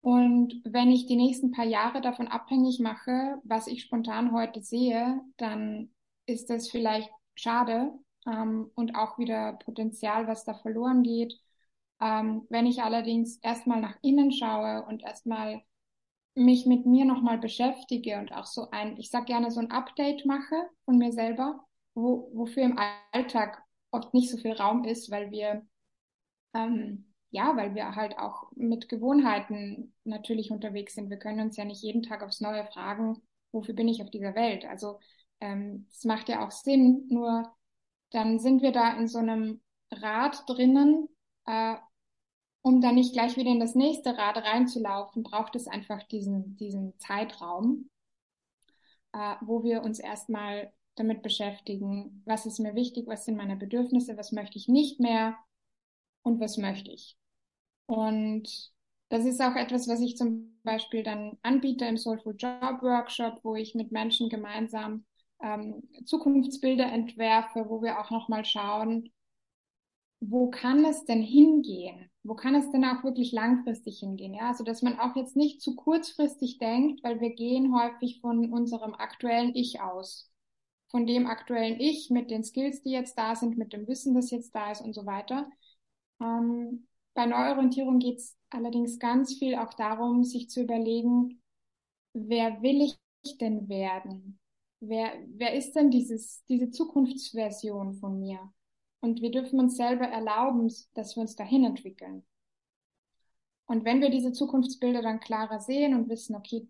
Und wenn ich die nächsten paar Jahre davon abhängig mache, was ich spontan heute sehe, dann ist das vielleicht schade ähm, und auch wieder Potenzial, was da verloren geht. Ähm, wenn ich allerdings erstmal nach innen schaue und erstmal mich mit mir nochmal beschäftige und auch so ein, ich sag gerne so ein Update mache von mir selber, wo, wofür im Alltag oft nicht so viel Raum ist, weil wir ähm, ja, weil wir halt auch mit Gewohnheiten natürlich unterwegs sind. Wir können uns ja nicht jeden Tag aufs Neue fragen, wofür bin ich auf dieser Welt? Also ähm, es macht ja auch Sinn, nur dann sind wir da in so einem Rad drinnen, äh, um dann nicht gleich wieder in das nächste Rad reinzulaufen, braucht es einfach diesen, diesen Zeitraum, äh, wo wir uns erstmal damit beschäftigen, was ist mir wichtig, was sind meine Bedürfnisse, was möchte ich nicht mehr und was möchte ich. Und das ist auch etwas, was ich zum Beispiel dann anbiete im Soulful Job Workshop, wo ich mit Menschen gemeinsam ähm, Zukunftsbilder entwerfe, wo wir auch nochmal schauen, wo kann es denn hingehen? Wo kann es denn auch wirklich langfristig hingehen? Ja, also dass man auch jetzt nicht zu kurzfristig denkt, weil wir gehen häufig von unserem aktuellen Ich aus. Von dem aktuellen Ich mit den Skills, die jetzt da sind, mit dem Wissen, das jetzt da ist und so weiter. Ähm, bei Neuorientierung geht es allerdings ganz viel auch darum, sich zu überlegen, wer will ich denn werden? Wer, wer ist denn dieses, diese Zukunftsversion von mir? Und wir dürfen uns selber erlauben, dass wir uns dahin entwickeln. Und wenn wir diese Zukunftsbilder dann klarer sehen und wissen, okay,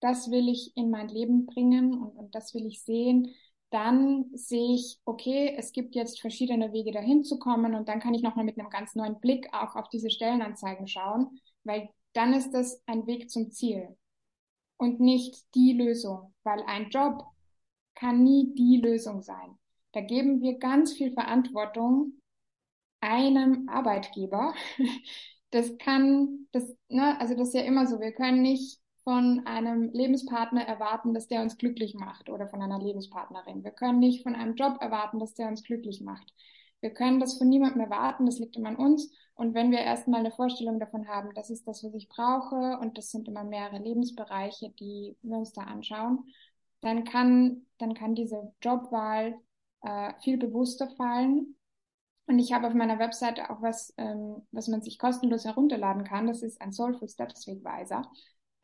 das will ich in mein Leben bringen und, und das will ich sehen, dann sehe ich, okay, es gibt jetzt verschiedene Wege dahin zu kommen und dann kann ich nochmal mit einem ganz neuen Blick auch auf diese Stellenanzeigen schauen, weil dann ist das ein Weg zum Ziel und nicht die Lösung, weil ein Job kann nie die Lösung sein. Da geben wir ganz viel Verantwortung einem Arbeitgeber. Das kann, das, ne, also das ist ja immer so. Wir können nicht von einem Lebenspartner erwarten, dass der uns glücklich macht oder von einer Lebenspartnerin. Wir können nicht von einem Job erwarten, dass der uns glücklich macht. Wir können das von niemandem erwarten, das liegt immer an uns. Und wenn wir erstmal eine Vorstellung davon haben, das ist das, was ich brauche, und das sind immer mehrere Lebensbereiche, die wir uns da anschauen, dann kann, dann kann diese Jobwahl äh, viel bewusster fallen. Und ich habe auf meiner Webseite auch was, ähm, was man sich kostenlos herunterladen kann. Das ist ein Soulful Steps Wegweiser,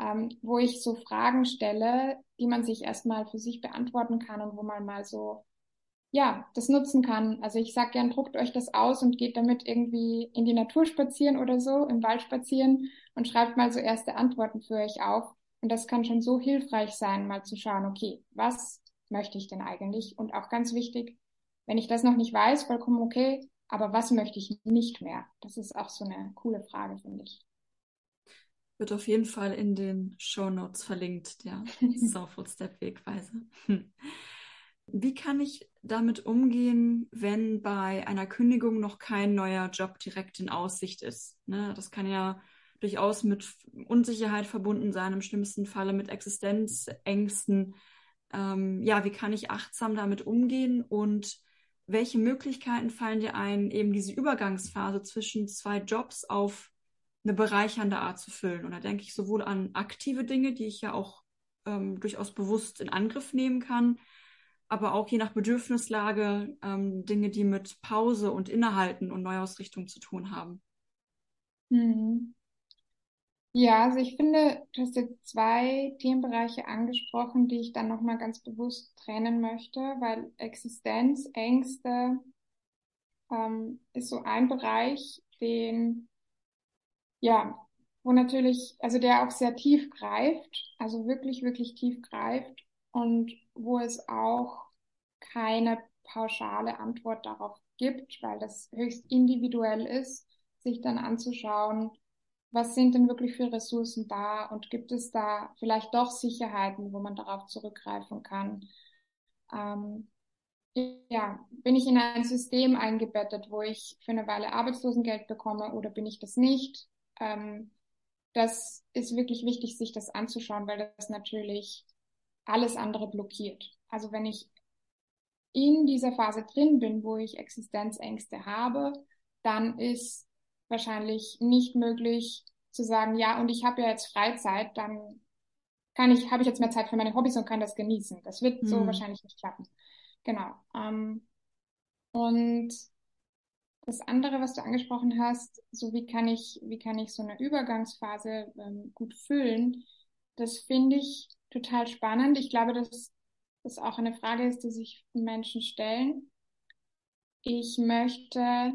ähm, wo ich so Fragen stelle, die man sich erstmal für sich beantworten kann und wo man mal so ja, das nutzen kann. Also ich sag gern, druckt euch das aus und geht damit irgendwie in die Natur spazieren oder so, im Wald spazieren und schreibt mal so erste Antworten für euch auf. Und das kann schon so hilfreich sein, mal zu schauen, okay, was möchte ich denn eigentlich? Und auch ganz wichtig, wenn ich das noch nicht weiß, vollkommen okay, aber was möchte ich nicht mehr? Das ist auch so eine coole Frage, finde ich. Wird auf jeden Fall in den Show Notes verlinkt, der Soulful Step Wegweise. Wie kann ich damit umgehen, wenn bei einer Kündigung noch kein neuer Job direkt in Aussicht ist? Ne? Das kann ja durchaus mit Unsicherheit verbunden sein, im schlimmsten Falle mit Existenzängsten. Ähm, ja, wie kann ich achtsam damit umgehen und welche Möglichkeiten fallen dir ein, eben diese Übergangsphase zwischen zwei Jobs auf eine bereichernde Art zu füllen? Und da denke ich sowohl an aktive Dinge, die ich ja auch ähm, durchaus bewusst in Angriff nehmen kann, aber auch je nach Bedürfnislage ähm, Dinge, die mit Pause und Innehalten und Neuausrichtung zu tun haben. Hm. Ja, also ich finde, du hast jetzt zwei Themenbereiche angesprochen, die ich dann nochmal ganz bewusst trennen möchte, weil Existenzängste ähm, ist so ein Bereich, den, ja, wo natürlich, also der auch sehr tief greift, also wirklich, wirklich tief greift und wo es auch keine pauschale Antwort darauf gibt, weil das höchst individuell ist, sich dann anzuschauen, was sind denn wirklich für Ressourcen da und gibt es da vielleicht doch Sicherheiten, wo man darauf zurückgreifen kann? Ähm, ja, bin ich in ein System eingebettet, wo ich für eine Weile Arbeitslosengeld bekomme oder bin ich das nicht? Ähm, das ist wirklich wichtig, sich das anzuschauen, weil das natürlich alles andere blockiert. Also wenn ich in dieser Phase drin bin, wo ich Existenzängste habe, dann ist wahrscheinlich nicht möglich zu sagen, ja, und ich habe ja jetzt Freizeit, dann kann ich, habe ich jetzt mehr Zeit für meine Hobbys und kann das genießen. Das wird mhm. so wahrscheinlich nicht klappen. Genau. Ähm, und das andere, was du angesprochen hast, so wie kann ich, wie kann ich so eine Übergangsphase ähm, gut füllen, das finde ich total spannend. Ich glaube, dass das auch eine Frage ist, die sich Menschen stellen. Ich möchte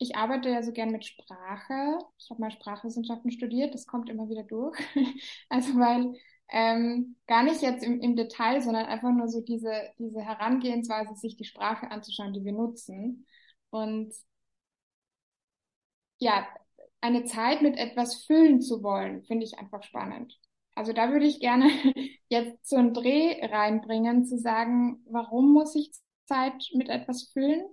ich arbeite ja so gern mit Sprache. Ich habe mal Sprachwissenschaften studiert, das kommt immer wieder durch. Also weil ähm, gar nicht jetzt im, im Detail, sondern einfach nur so diese, diese Herangehensweise, sich die Sprache anzuschauen, die wir nutzen. Und ja, eine Zeit mit etwas füllen zu wollen, finde ich einfach spannend. Also da würde ich gerne jetzt so einen Dreh reinbringen, zu sagen, warum muss ich Zeit mit etwas füllen?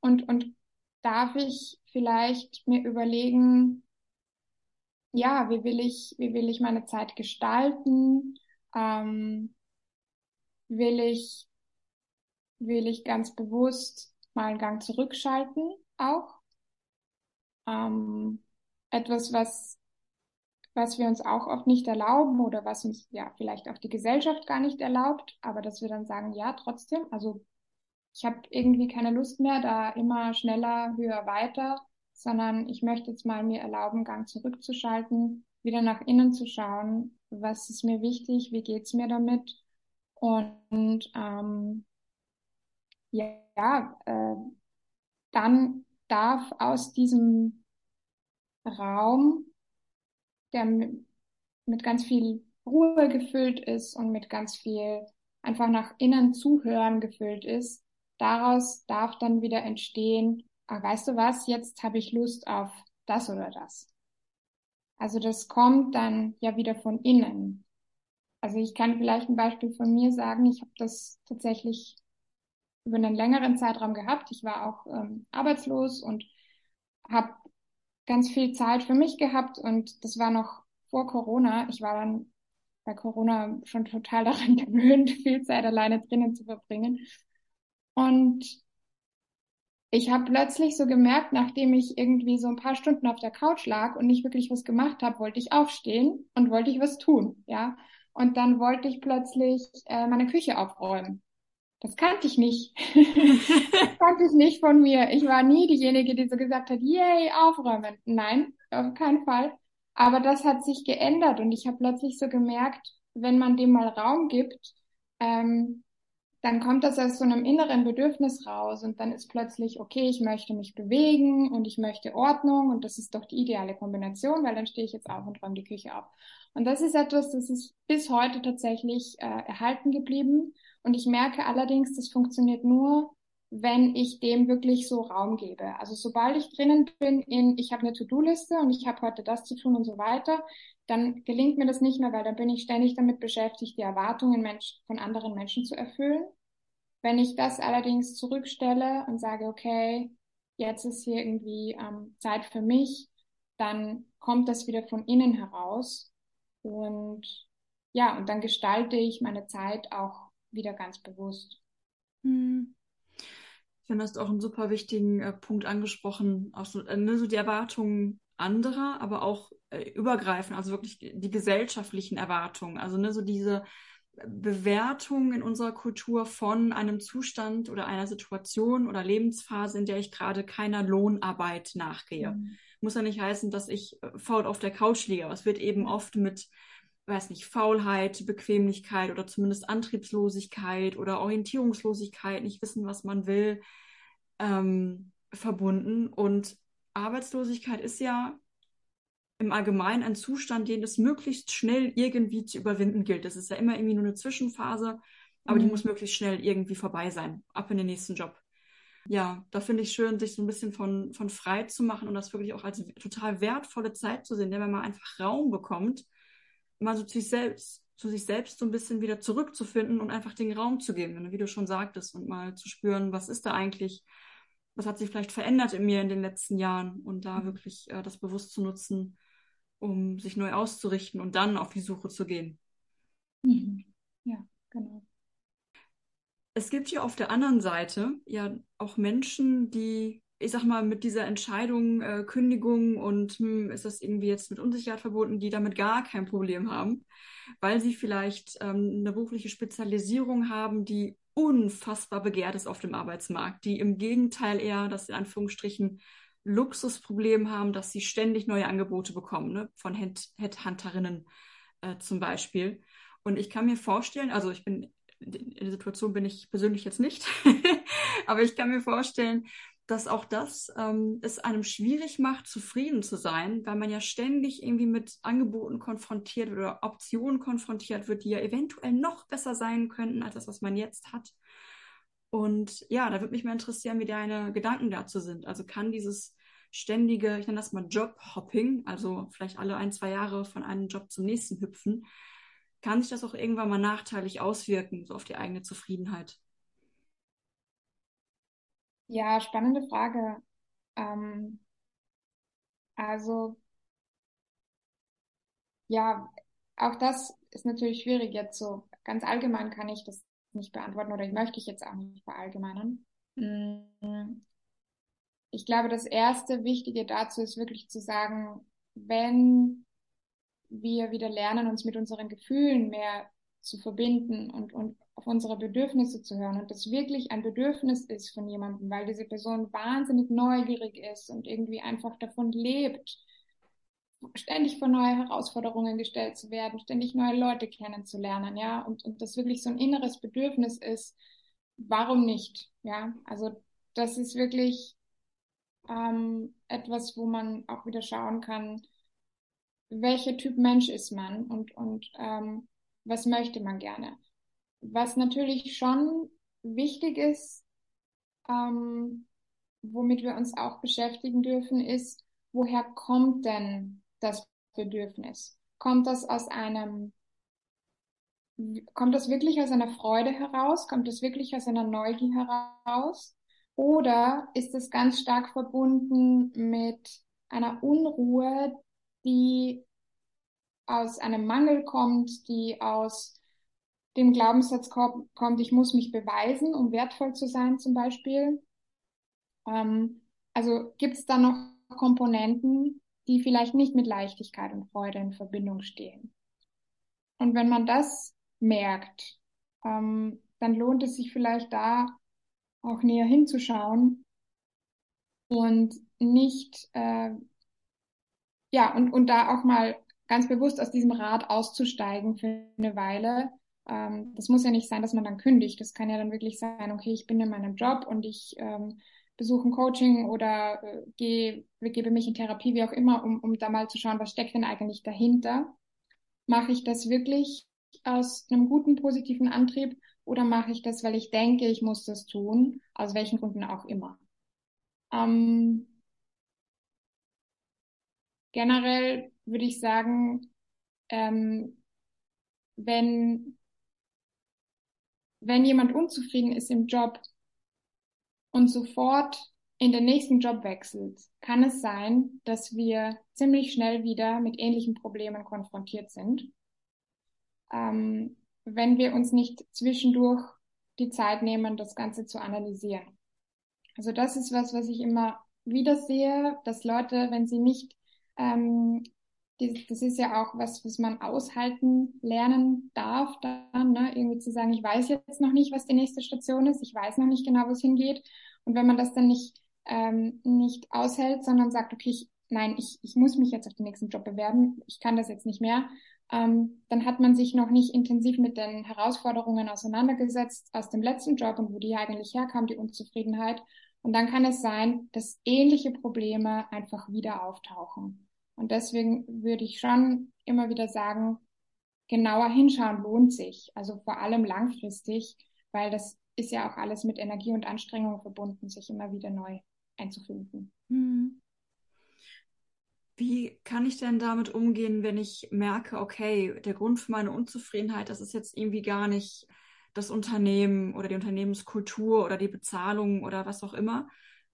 Und, und darf ich vielleicht mir überlegen, ja, wie will ich, wie will ich meine Zeit gestalten? Ähm, will ich, will ich ganz bewusst mal einen Gang zurückschalten auch? Ähm, etwas, was, was wir uns auch oft nicht erlauben oder was uns ja vielleicht auch die Gesellschaft gar nicht erlaubt, aber dass wir dann sagen, ja, trotzdem, also ich habe irgendwie keine Lust mehr, da immer schneller, höher, weiter, sondern ich möchte jetzt mal mir erlauben, Gang zurückzuschalten, wieder nach innen zu schauen, was ist mir wichtig, wie geht's mir damit? Und ähm, ja, äh, dann darf aus diesem Raum, der mit ganz viel Ruhe gefüllt ist und mit ganz viel einfach nach innen zuhören gefüllt ist, daraus darf dann wieder entstehen, ah, weißt du was, jetzt habe ich Lust auf das oder das. Also das kommt dann ja wieder von innen. Also ich kann vielleicht ein Beispiel von mir sagen. Ich habe das tatsächlich über einen längeren Zeitraum gehabt. Ich war auch ähm, arbeitslos und habe ganz viel Zeit für mich gehabt und das war noch vor Corona. Ich war dann bei Corona schon total daran gewöhnt, viel Zeit alleine drinnen zu verbringen. Und ich habe plötzlich so gemerkt, nachdem ich irgendwie so ein paar Stunden auf der Couch lag und nicht wirklich was gemacht habe, wollte ich aufstehen und wollte ich was tun, ja. Und dann wollte ich plötzlich äh, meine Küche aufräumen. Das kannte ich nicht. das kannte ich nicht von mir. Ich war nie diejenige, die so gesagt hat, yay, aufräumen. Nein, auf keinen Fall. Aber das hat sich geändert und ich habe plötzlich so gemerkt, wenn man dem mal Raum gibt, ähm, dann kommt das aus so einem inneren Bedürfnis raus und dann ist plötzlich, okay, ich möchte mich bewegen und ich möchte Ordnung und das ist doch die ideale Kombination, weil dann stehe ich jetzt auf und räume die Küche auf. Und das ist etwas, das ist bis heute tatsächlich äh, erhalten geblieben und ich merke allerdings, das funktioniert nur, wenn ich dem wirklich so Raum gebe. Also sobald ich drinnen bin in, ich habe eine To-Do-Liste und ich habe heute das zu tun und so weiter, dann gelingt mir das nicht mehr, weil dann bin ich ständig damit beschäftigt, die Erwartungen Mensch, von anderen Menschen zu erfüllen. Wenn ich das allerdings zurückstelle und sage, okay, jetzt ist hier irgendwie ähm, Zeit für mich, dann kommt das wieder von innen heraus und ja, und dann gestalte ich meine Zeit auch wieder ganz bewusst. Hm. Ich finde, du hast auch einen super wichtigen äh, Punkt angesprochen, auch so, äh, ne, so die Erwartungen anderer, aber auch äh, übergreifend, also wirklich die gesellschaftlichen Erwartungen. Also ne, so diese Bewertung in unserer Kultur von einem Zustand oder einer Situation oder Lebensphase, in der ich gerade keiner Lohnarbeit nachgehe. Mhm. Muss ja nicht heißen, dass ich äh, faul auf der Couch liege, aber es wird eben oft mit, weiß nicht, Faulheit, Bequemlichkeit oder zumindest Antriebslosigkeit oder Orientierungslosigkeit, nicht wissen, was man will, ähm, verbunden. Und Arbeitslosigkeit ist ja im Allgemeinen ein Zustand, den es möglichst schnell irgendwie zu überwinden gilt. Das ist ja immer irgendwie nur eine Zwischenphase, aber mhm. die muss möglichst schnell irgendwie vorbei sein. Ab in den nächsten Job. Ja, da finde ich schön, sich so ein bisschen von, von frei zu machen und das wirklich auch als total wertvolle Zeit zu sehen, wenn man einfach Raum bekommt, mal so zu sich selbst, zu sich selbst so ein bisschen wieder zurückzufinden und einfach den Raum zu geben, wie du schon sagtest, und mal zu spüren, was ist da eigentlich, was hat sich vielleicht verändert in mir in den letzten Jahren und da mhm. wirklich äh, das bewusst zu nutzen um sich neu auszurichten und dann auf die Suche zu gehen. Mhm. Ja, genau. Es gibt hier auf der anderen Seite ja auch Menschen, die, ich sag mal, mit dieser Entscheidung, äh, Kündigung und hm, ist das irgendwie jetzt mit Unsicherheit verbunden, die damit gar kein Problem haben, weil sie vielleicht ähm, eine berufliche Spezialisierung haben, die unfassbar begehrt ist auf dem Arbeitsmarkt, die im Gegenteil eher, das in Anführungsstrichen Luxusproblem haben, dass sie ständig neue Angebote bekommen, ne? von Headhunterinnen äh, zum Beispiel. Und ich kann mir vorstellen, also ich bin, in der Situation bin ich persönlich jetzt nicht, aber ich kann mir vorstellen, dass auch das ähm, es einem schwierig macht, zufrieden zu sein, weil man ja ständig irgendwie mit Angeboten konfrontiert wird oder Optionen konfrontiert wird, die ja eventuell noch besser sein könnten als das, was man jetzt hat. Und ja, da würde mich mal interessieren, wie deine Gedanken dazu sind. Also kann dieses ständige, ich nenne das mal Jobhopping, also vielleicht alle ein, zwei Jahre von einem Job zum nächsten hüpfen, kann sich das auch irgendwann mal nachteilig auswirken, so auf die eigene Zufriedenheit? Ja, spannende Frage. Ähm, also, ja, auch das ist natürlich schwierig jetzt so. Ganz allgemein kann ich das nicht beantworten oder möchte ich jetzt auch nicht verallgemeinern. Mm, ich glaube, das erste Wichtige dazu ist wirklich zu sagen, wenn wir wieder lernen, uns mit unseren Gefühlen mehr zu verbinden und, und auf unsere Bedürfnisse zu hören und das wirklich ein Bedürfnis ist von jemandem, weil diese Person wahnsinnig neugierig ist und irgendwie einfach davon lebt, ständig vor neue Herausforderungen gestellt zu werden, ständig neue Leute kennenzulernen, ja, und, und das wirklich so ein inneres Bedürfnis ist, warum nicht, ja, also das ist wirklich ähm, etwas, wo man auch wieder schauen kann, welcher Typ Mensch ist man und, und ähm, was möchte man gerne. Was natürlich schon wichtig ist, ähm, womit wir uns auch beschäftigen dürfen, ist, woher kommt denn das Bedürfnis? Kommt das aus einem, kommt das wirklich aus einer Freude heraus? Kommt das wirklich aus einer Neugier heraus? Oder ist es ganz stark verbunden mit einer Unruhe, die aus einem Mangel kommt, die aus dem Glaubenssatz kommt, ich muss mich beweisen, um wertvoll zu sein zum Beispiel. Ähm, also gibt es da noch Komponenten, die vielleicht nicht mit Leichtigkeit und Freude in Verbindung stehen. Und wenn man das merkt, ähm, dann lohnt es sich vielleicht da auch näher hinzuschauen und nicht, äh, ja, und, und da auch mal ganz bewusst aus diesem Rad auszusteigen für eine Weile. Ähm, das muss ja nicht sein, dass man dann kündigt. Das kann ja dann wirklich sein, okay, ich bin in meinem Job und ich ähm, besuche ein Coaching oder äh, gehe, begebe mich in Therapie, wie auch immer, um, um da mal zu schauen, was steckt denn eigentlich dahinter. Mache ich das wirklich aus einem guten, positiven Antrieb oder mache ich das, weil ich denke, ich muss das tun, aus welchen Gründen auch immer. Ähm, generell würde ich sagen, ähm, wenn, wenn jemand unzufrieden ist im Job und sofort in den nächsten Job wechselt, kann es sein, dass wir ziemlich schnell wieder mit ähnlichen Problemen konfrontiert sind. Ähm, wenn wir uns nicht zwischendurch die Zeit nehmen, das Ganze zu analysieren. Also das ist was, was ich immer wieder sehe, dass Leute, wenn sie nicht, ähm, das ist ja auch was, was man aushalten lernen darf, dann ne? irgendwie zu sagen, ich weiß jetzt noch nicht, was die nächste Station ist, ich weiß noch nicht genau, wo es hingeht. Und wenn man das dann nicht ähm, nicht aushält, sondern sagt, okay, ich, nein, ich, ich muss mich jetzt auf den nächsten Job bewerben, ich kann das jetzt nicht mehr, ähm, dann hat man sich noch nicht intensiv mit den Herausforderungen auseinandergesetzt aus dem letzten Job und wo die eigentlich herkam, die Unzufriedenheit. Und dann kann es sein, dass ähnliche Probleme einfach wieder auftauchen. Und deswegen würde ich schon immer wieder sagen, genauer hinschauen lohnt sich. Also vor allem langfristig, weil das ist ja auch alles mit Energie und Anstrengung verbunden, sich immer wieder neu einzufinden. Hm. Wie kann ich denn damit umgehen, wenn ich merke, okay, der Grund für meine Unzufriedenheit, das ist jetzt irgendwie gar nicht das Unternehmen oder die Unternehmenskultur oder die Bezahlung oder was auch immer,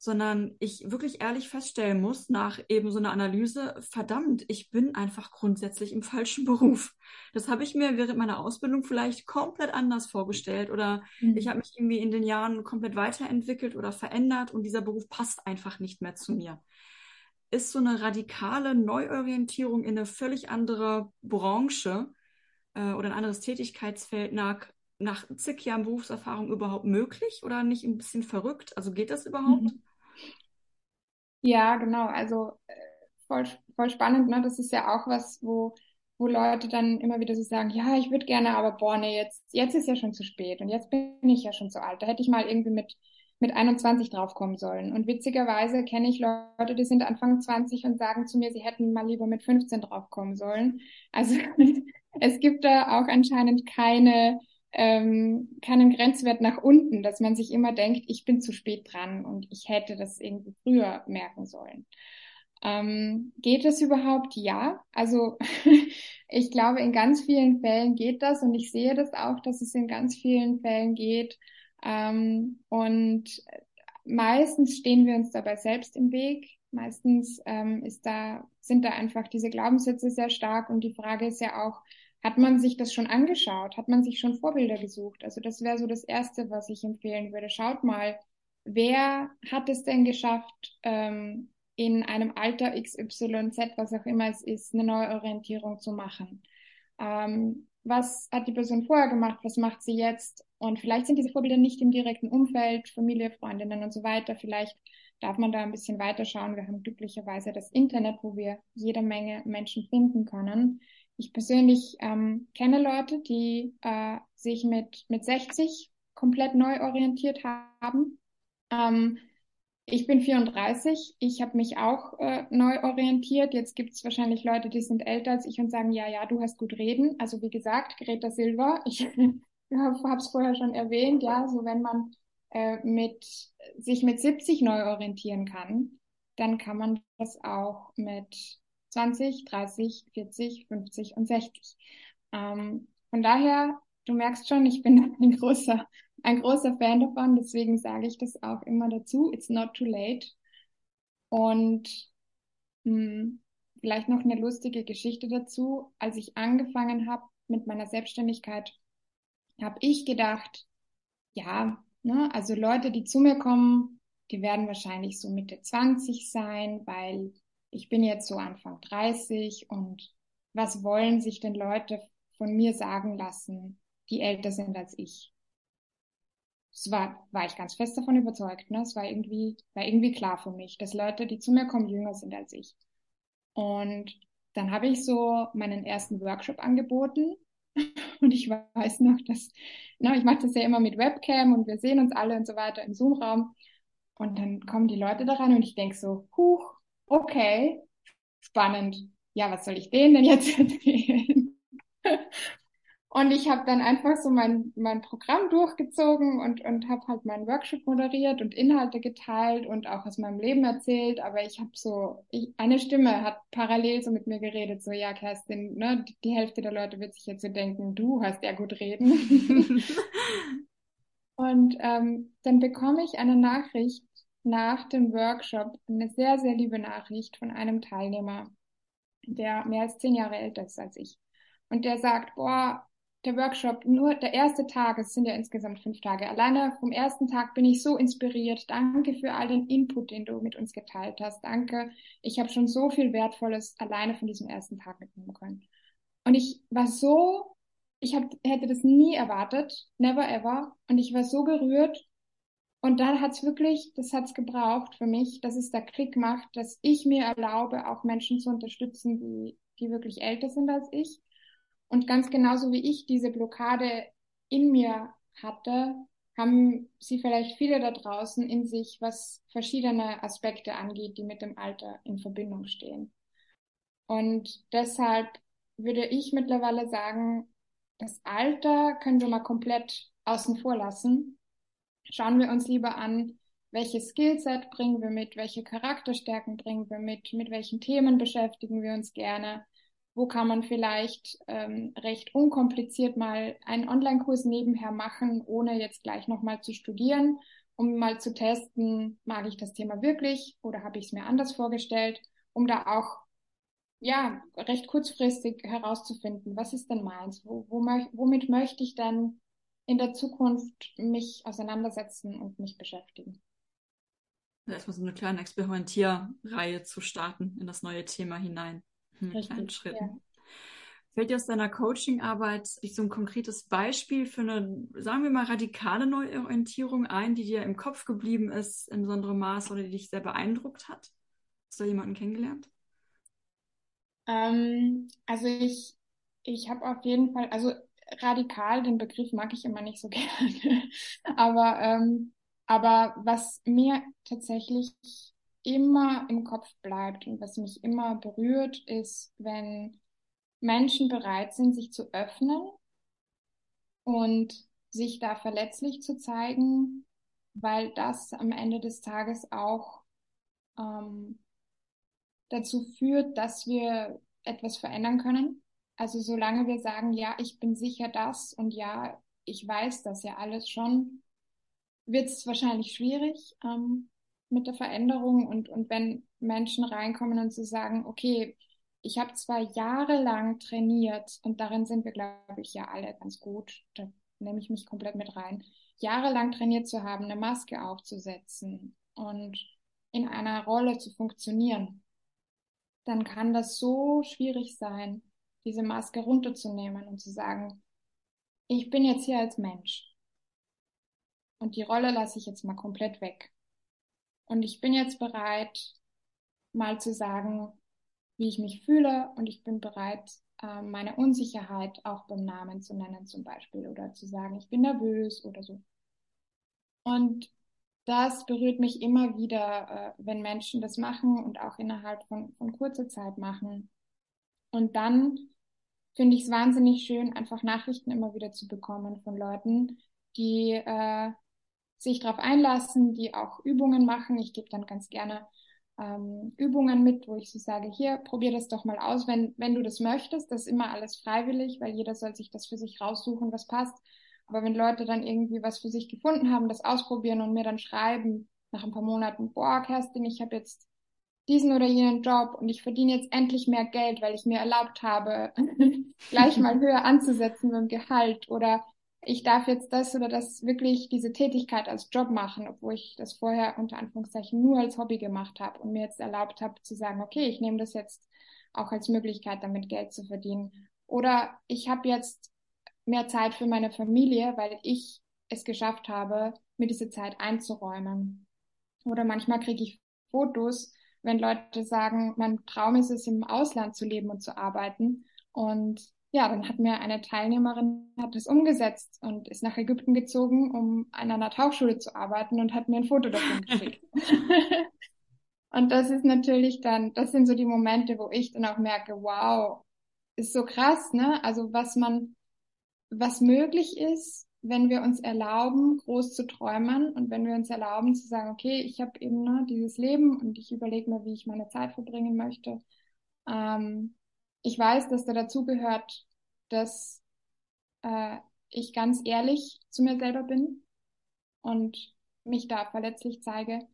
sondern ich wirklich ehrlich feststellen muss nach eben so einer Analyse, verdammt, ich bin einfach grundsätzlich im falschen Beruf. Das habe ich mir während meiner Ausbildung vielleicht komplett anders vorgestellt oder mhm. ich habe mich irgendwie in den Jahren komplett weiterentwickelt oder verändert und dieser Beruf passt einfach nicht mehr zu mir. Ist so eine radikale Neuorientierung in eine völlig andere Branche äh, oder ein anderes Tätigkeitsfeld nach, nach zig Jahren Berufserfahrung überhaupt möglich oder nicht ein bisschen verrückt? Also geht das überhaupt? Mhm. Ja, genau. Also äh, voll, voll spannend, ne? Das ist ja auch was, wo, wo Leute dann immer wieder so sagen, ja, ich würde gerne, aber boah, nee, jetzt, jetzt ist ja schon zu spät und jetzt bin ich ja schon zu alt. Da hätte ich mal irgendwie mit, mit 21 draufkommen sollen. Und witzigerweise kenne ich Leute, die sind Anfang 20 und sagen zu mir, sie hätten mal lieber mit 15 draufkommen sollen. Also es gibt da auch anscheinend keine ähm, keinen Grenzwert nach unten, dass man sich immer denkt, ich bin zu spät dran und ich hätte das irgendwie früher merken sollen. Ähm, geht das überhaupt? Ja. Also ich glaube, in ganz vielen Fällen geht das und ich sehe das auch, dass es in ganz vielen Fällen geht. Ähm, und meistens stehen wir uns dabei selbst im Weg. Meistens ähm, ist da, sind da einfach diese Glaubenssätze sehr stark und die Frage ist ja auch, hat man sich das schon angeschaut? Hat man sich schon Vorbilder gesucht? Also das wäre so das Erste, was ich empfehlen würde. Schaut mal, wer hat es denn geschafft, ähm, in einem Alter XYZ, was auch immer es ist, eine Neuorientierung zu machen? Ähm, was hat die Person vorher gemacht? Was macht sie jetzt? Und vielleicht sind diese Vorbilder nicht im direkten Umfeld, Familie, Freundinnen und so weiter. Vielleicht darf man da ein bisschen weiterschauen. Wir haben glücklicherweise das Internet, wo wir jede Menge Menschen finden können, ich persönlich ähm, kenne Leute, die äh, sich mit, mit 60 komplett neu orientiert haben. Ähm, ich bin 34, ich habe mich auch äh, neu orientiert. Jetzt gibt es wahrscheinlich Leute, die sind älter als ich und sagen, ja, ja, du hast gut reden. Also wie gesagt, Greta Silva, ich habe es vorher schon erwähnt, ja, so wenn man äh, mit, sich mit 70 neu orientieren kann, dann kann man das auch mit 20, 30, 40, 50 und 60. Ähm, von daher, du merkst schon, ich bin ein großer, ein großer Fan davon, deswegen sage ich das auch immer dazu. It's not too late. Und mh, hm, vielleicht noch eine lustige Geschichte dazu. Als ich angefangen habe mit meiner Selbstständigkeit, habe ich gedacht, ja, ne, also Leute, die zu mir kommen, die werden wahrscheinlich so Mitte 20 sein, weil ich bin jetzt so Anfang 30 und was wollen sich denn Leute von mir sagen lassen, die älter sind als ich? Das war, war ich ganz fest davon überzeugt. Ne? Es war irgendwie, war irgendwie klar für mich, dass Leute, die zu mir kommen, jünger sind als ich. Und dann habe ich so meinen ersten Workshop angeboten. Und ich weiß noch, dass, na, ich mache das ja immer mit Webcam und wir sehen uns alle und so weiter im Zoom-Raum. Und dann kommen die Leute da rein und ich denke so, huch, okay, spannend. Ja, was soll ich denen denn jetzt erzählen? Und ich habe dann einfach so mein, mein Programm durchgezogen und, und habe halt meinen Workshop moderiert und Inhalte geteilt und auch aus meinem Leben erzählt. Aber ich habe so, ich, eine Stimme hat parallel so mit mir geredet, so, ja, Kerstin, ne, die Hälfte der Leute wird sich jetzt so denken, du hast ja gut reden. und ähm, dann bekomme ich eine Nachricht nach dem Workshop, eine sehr, sehr liebe Nachricht von einem Teilnehmer, der mehr als zehn Jahre älter ist als ich. Und der sagt, boah, der Workshop, nur der erste Tag, es sind ja insgesamt fünf Tage, alleine vom ersten Tag bin ich so inspiriert. Danke für all den Input, den du mit uns geteilt hast. Danke. Ich habe schon so viel Wertvolles alleine von diesem ersten Tag mitnehmen können. Und ich war so, ich hab, hätte das nie erwartet, never ever. Und ich war so gerührt. Und dann hat's wirklich, das hat's gebraucht für mich, dass es da Klick macht, dass ich mir erlaube, auch Menschen zu unterstützen, die, die wirklich älter sind als ich und ganz genauso wie ich diese Blockade in mir hatte, haben sie vielleicht viele da draußen in sich, was verschiedene Aspekte angeht, die mit dem Alter in Verbindung stehen. Und deshalb würde ich mittlerweile sagen, das Alter können wir mal komplett außen vor lassen. Schauen wir uns lieber an, welches Skillset bringen wir mit, welche Charakterstärken bringen wir mit, mit welchen Themen beschäftigen wir uns gerne. Wo kann man vielleicht ähm, recht unkompliziert mal einen Online-Kurs nebenher machen, ohne jetzt gleich nochmal zu studieren, um mal zu testen, mag ich das Thema wirklich oder habe ich es mir anders vorgestellt, um da auch ja recht kurzfristig herauszufinden, was ist denn meins, wo, wo, womit möchte ich denn in der Zukunft mich auseinandersetzen und mich beschäftigen. Erstmal so eine kleine Experimentierreihe zu starten in das neue Thema hinein mit Richtig, kleinen Schritten. Ja. Fällt dir aus deiner Coaching-Arbeit so ein konkretes Beispiel für eine, sagen wir mal, radikale Neuorientierung ein, die dir im Kopf geblieben ist, in besonderem Maß oder die dich sehr beeindruckt hat? Hast du da jemanden kennengelernt? Ähm, also ich, ich habe auf jeden Fall, also radikal, den Begriff mag ich immer nicht so gerne, aber, ähm, aber was mir tatsächlich immer im Kopf bleibt und was mich immer berührt, ist, wenn Menschen bereit sind, sich zu öffnen und sich da verletzlich zu zeigen, weil das am Ende des Tages auch ähm, dazu führt, dass wir etwas verändern können. Also solange wir sagen, ja, ich bin sicher das und ja, ich weiß das ja alles schon, wird es wahrscheinlich schwierig. Ähm, mit der Veränderung und, und wenn Menschen reinkommen und zu sagen, okay, ich habe zwar jahrelang trainiert und darin sind wir, glaube ich, ja alle ganz gut, da nehme ich mich komplett mit rein, jahrelang trainiert zu haben, eine Maske aufzusetzen und in einer Rolle zu funktionieren, dann kann das so schwierig sein, diese Maske runterzunehmen und zu sagen, ich bin jetzt hier als Mensch und die Rolle lasse ich jetzt mal komplett weg. Und ich bin jetzt bereit, mal zu sagen, wie ich mich fühle und ich bin bereit, ähm, meine Unsicherheit auch beim Namen zu nennen zum Beispiel oder zu sagen, ich bin nervös oder so. Und das berührt mich immer wieder, äh, wenn Menschen das machen und auch innerhalb von, von kurzer Zeit machen. Und dann finde ich es wahnsinnig schön, einfach Nachrichten immer wieder zu bekommen von Leuten, die äh, sich darauf einlassen, die auch Übungen machen. Ich gebe dann ganz gerne ähm, Übungen mit, wo ich so sage, hier, probier das doch mal aus, wenn, wenn du das möchtest. Das ist immer alles freiwillig, weil jeder soll sich das für sich raussuchen, was passt. Aber wenn Leute dann irgendwie was für sich gefunden haben, das ausprobieren und mir dann schreiben nach ein paar Monaten, boah, Kerstin, ich habe jetzt diesen oder jenen Job und ich verdiene jetzt endlich mehr Geld, weil ich mir erlaubt habe, gleich mal höher anzusetzen dem Gehalt oder ich darf jetzt das oder das wirklich diese Tätigkeit als Job machen, obwohl ich das vorher unter Anführungszeichen nur als Hobby gemacht habe und mir jetzt erlaubt habe zu sagen, okay, ich nehme das jetzt auch als Möglichkeit, damit Geld zu verdienen. Oder ich habe jetzt mehr Zeit für meine Familie, weil ich es geschafft habe, mir diese Zeit einzuräumen. Oder manchmal kriege ich Fotos, wenn Leute sagen, mein Traum ist es, im Ausland zu leben und zu arbeiten. Und ja, dann hat mir eine Teilnehmerin hat das umgesetzt und ist nach Ägypten gezogen, um an einer Tauchschule zu arbeiten und hat mir ein Foto davon geschickt. und das ist natürlich dann, das sind so die Momente, wo ich dann auch merke, wow, ist so krass, ne? Also was man, was möglich ist, wenn wir uns erlauben, groß zu träumen und wenn wir uns erlauben zu sagen, okay, ich habe eben ne, dieses Leben und ich überlege mir, wie ich meine Zeit verbringen möchte. Ähm, ich weiß, dass da dazu gehört, dass äh, ich ganz ehrlich zu mir selber bin und mich da verletzlich zeige.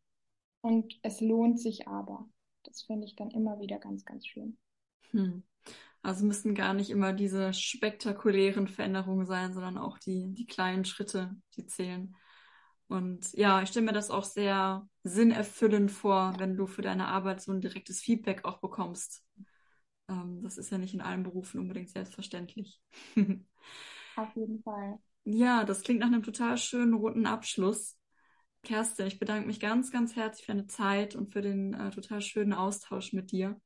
Und es lohnt sich aber. Das finde ich dann immer wieder ganz, ganz schön. Hm. Also müssen gar nicht immer diese spektakulären Veränderungen sein, sondern auch die, die kleinen Schritte, die zählen. Und ja, ich stelle mir das auch sehr sinnerfüllend vor, wenn du für deine Arbeit so ein direktes Feedback auch bekommst. Ähm, das ist ja nicht in allen Berufen unbedingt selbstverständlich. Auf jeden Fall. Ja, das klingt nach einem total schönen roten Abschluss. Kerstin, ich bedanke mich ganz, ganz herzlich für deine Zeit und für den äh, total schönen Austausch mit dir.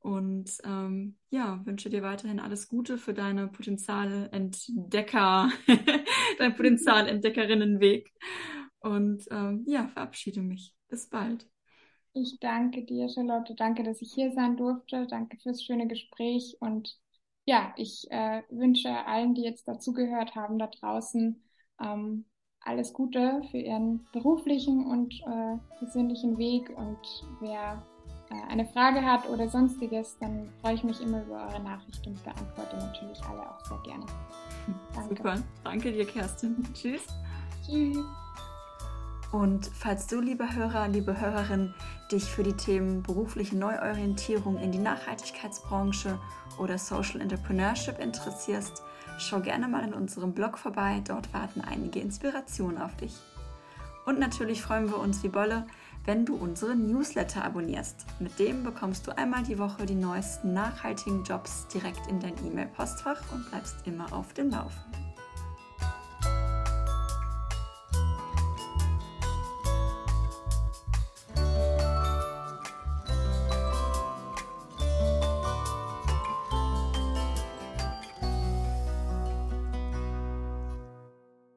Und ähm, ja, wünsche dir weiterhin alles Gute für deine Potenzialentdecker, dein Potenzialentdeckerinnenweg. Und ähm, ja, verabschiede mich. Bis bald. Ich danke dir, Charlotte. Danke, dass ich hier sein durfte. Danke fürs schöne Gespräch. Und ja, ich äh, wünsche allen, die jetzt dazugehört haben, da draußen, ähm, alles Gute für ihren beruflichen und äh, persönlichen Weg. Und wer eine Frage hat oder sonstiges, dann freue ich mich immer über eure Nachricht und beantworte natürlich alle auch sehr gerne. Danke. Super, danke dir, Kerstin. Tschüss. Tschüss. Und falls du, liebe Hörer, liebe Hörerin, dich für die Themen berufliche Neuorientierung in die Nachhaltigkeitsbranche oder Social Entrepreneurship interessierst, schau gerne mal in unserem Blog vorbei. Dort warten einige Inspirationen auf dich. Und natürlich freuen wir uns wie Bolle, wenn du unseren Newsletter abonnierst. Mit dem bekommst du einmal die Woche die neuesten nachhaltigen Jobs direkt in dein E-Mail-Postfach und bleibst immer auf dem Laufenden.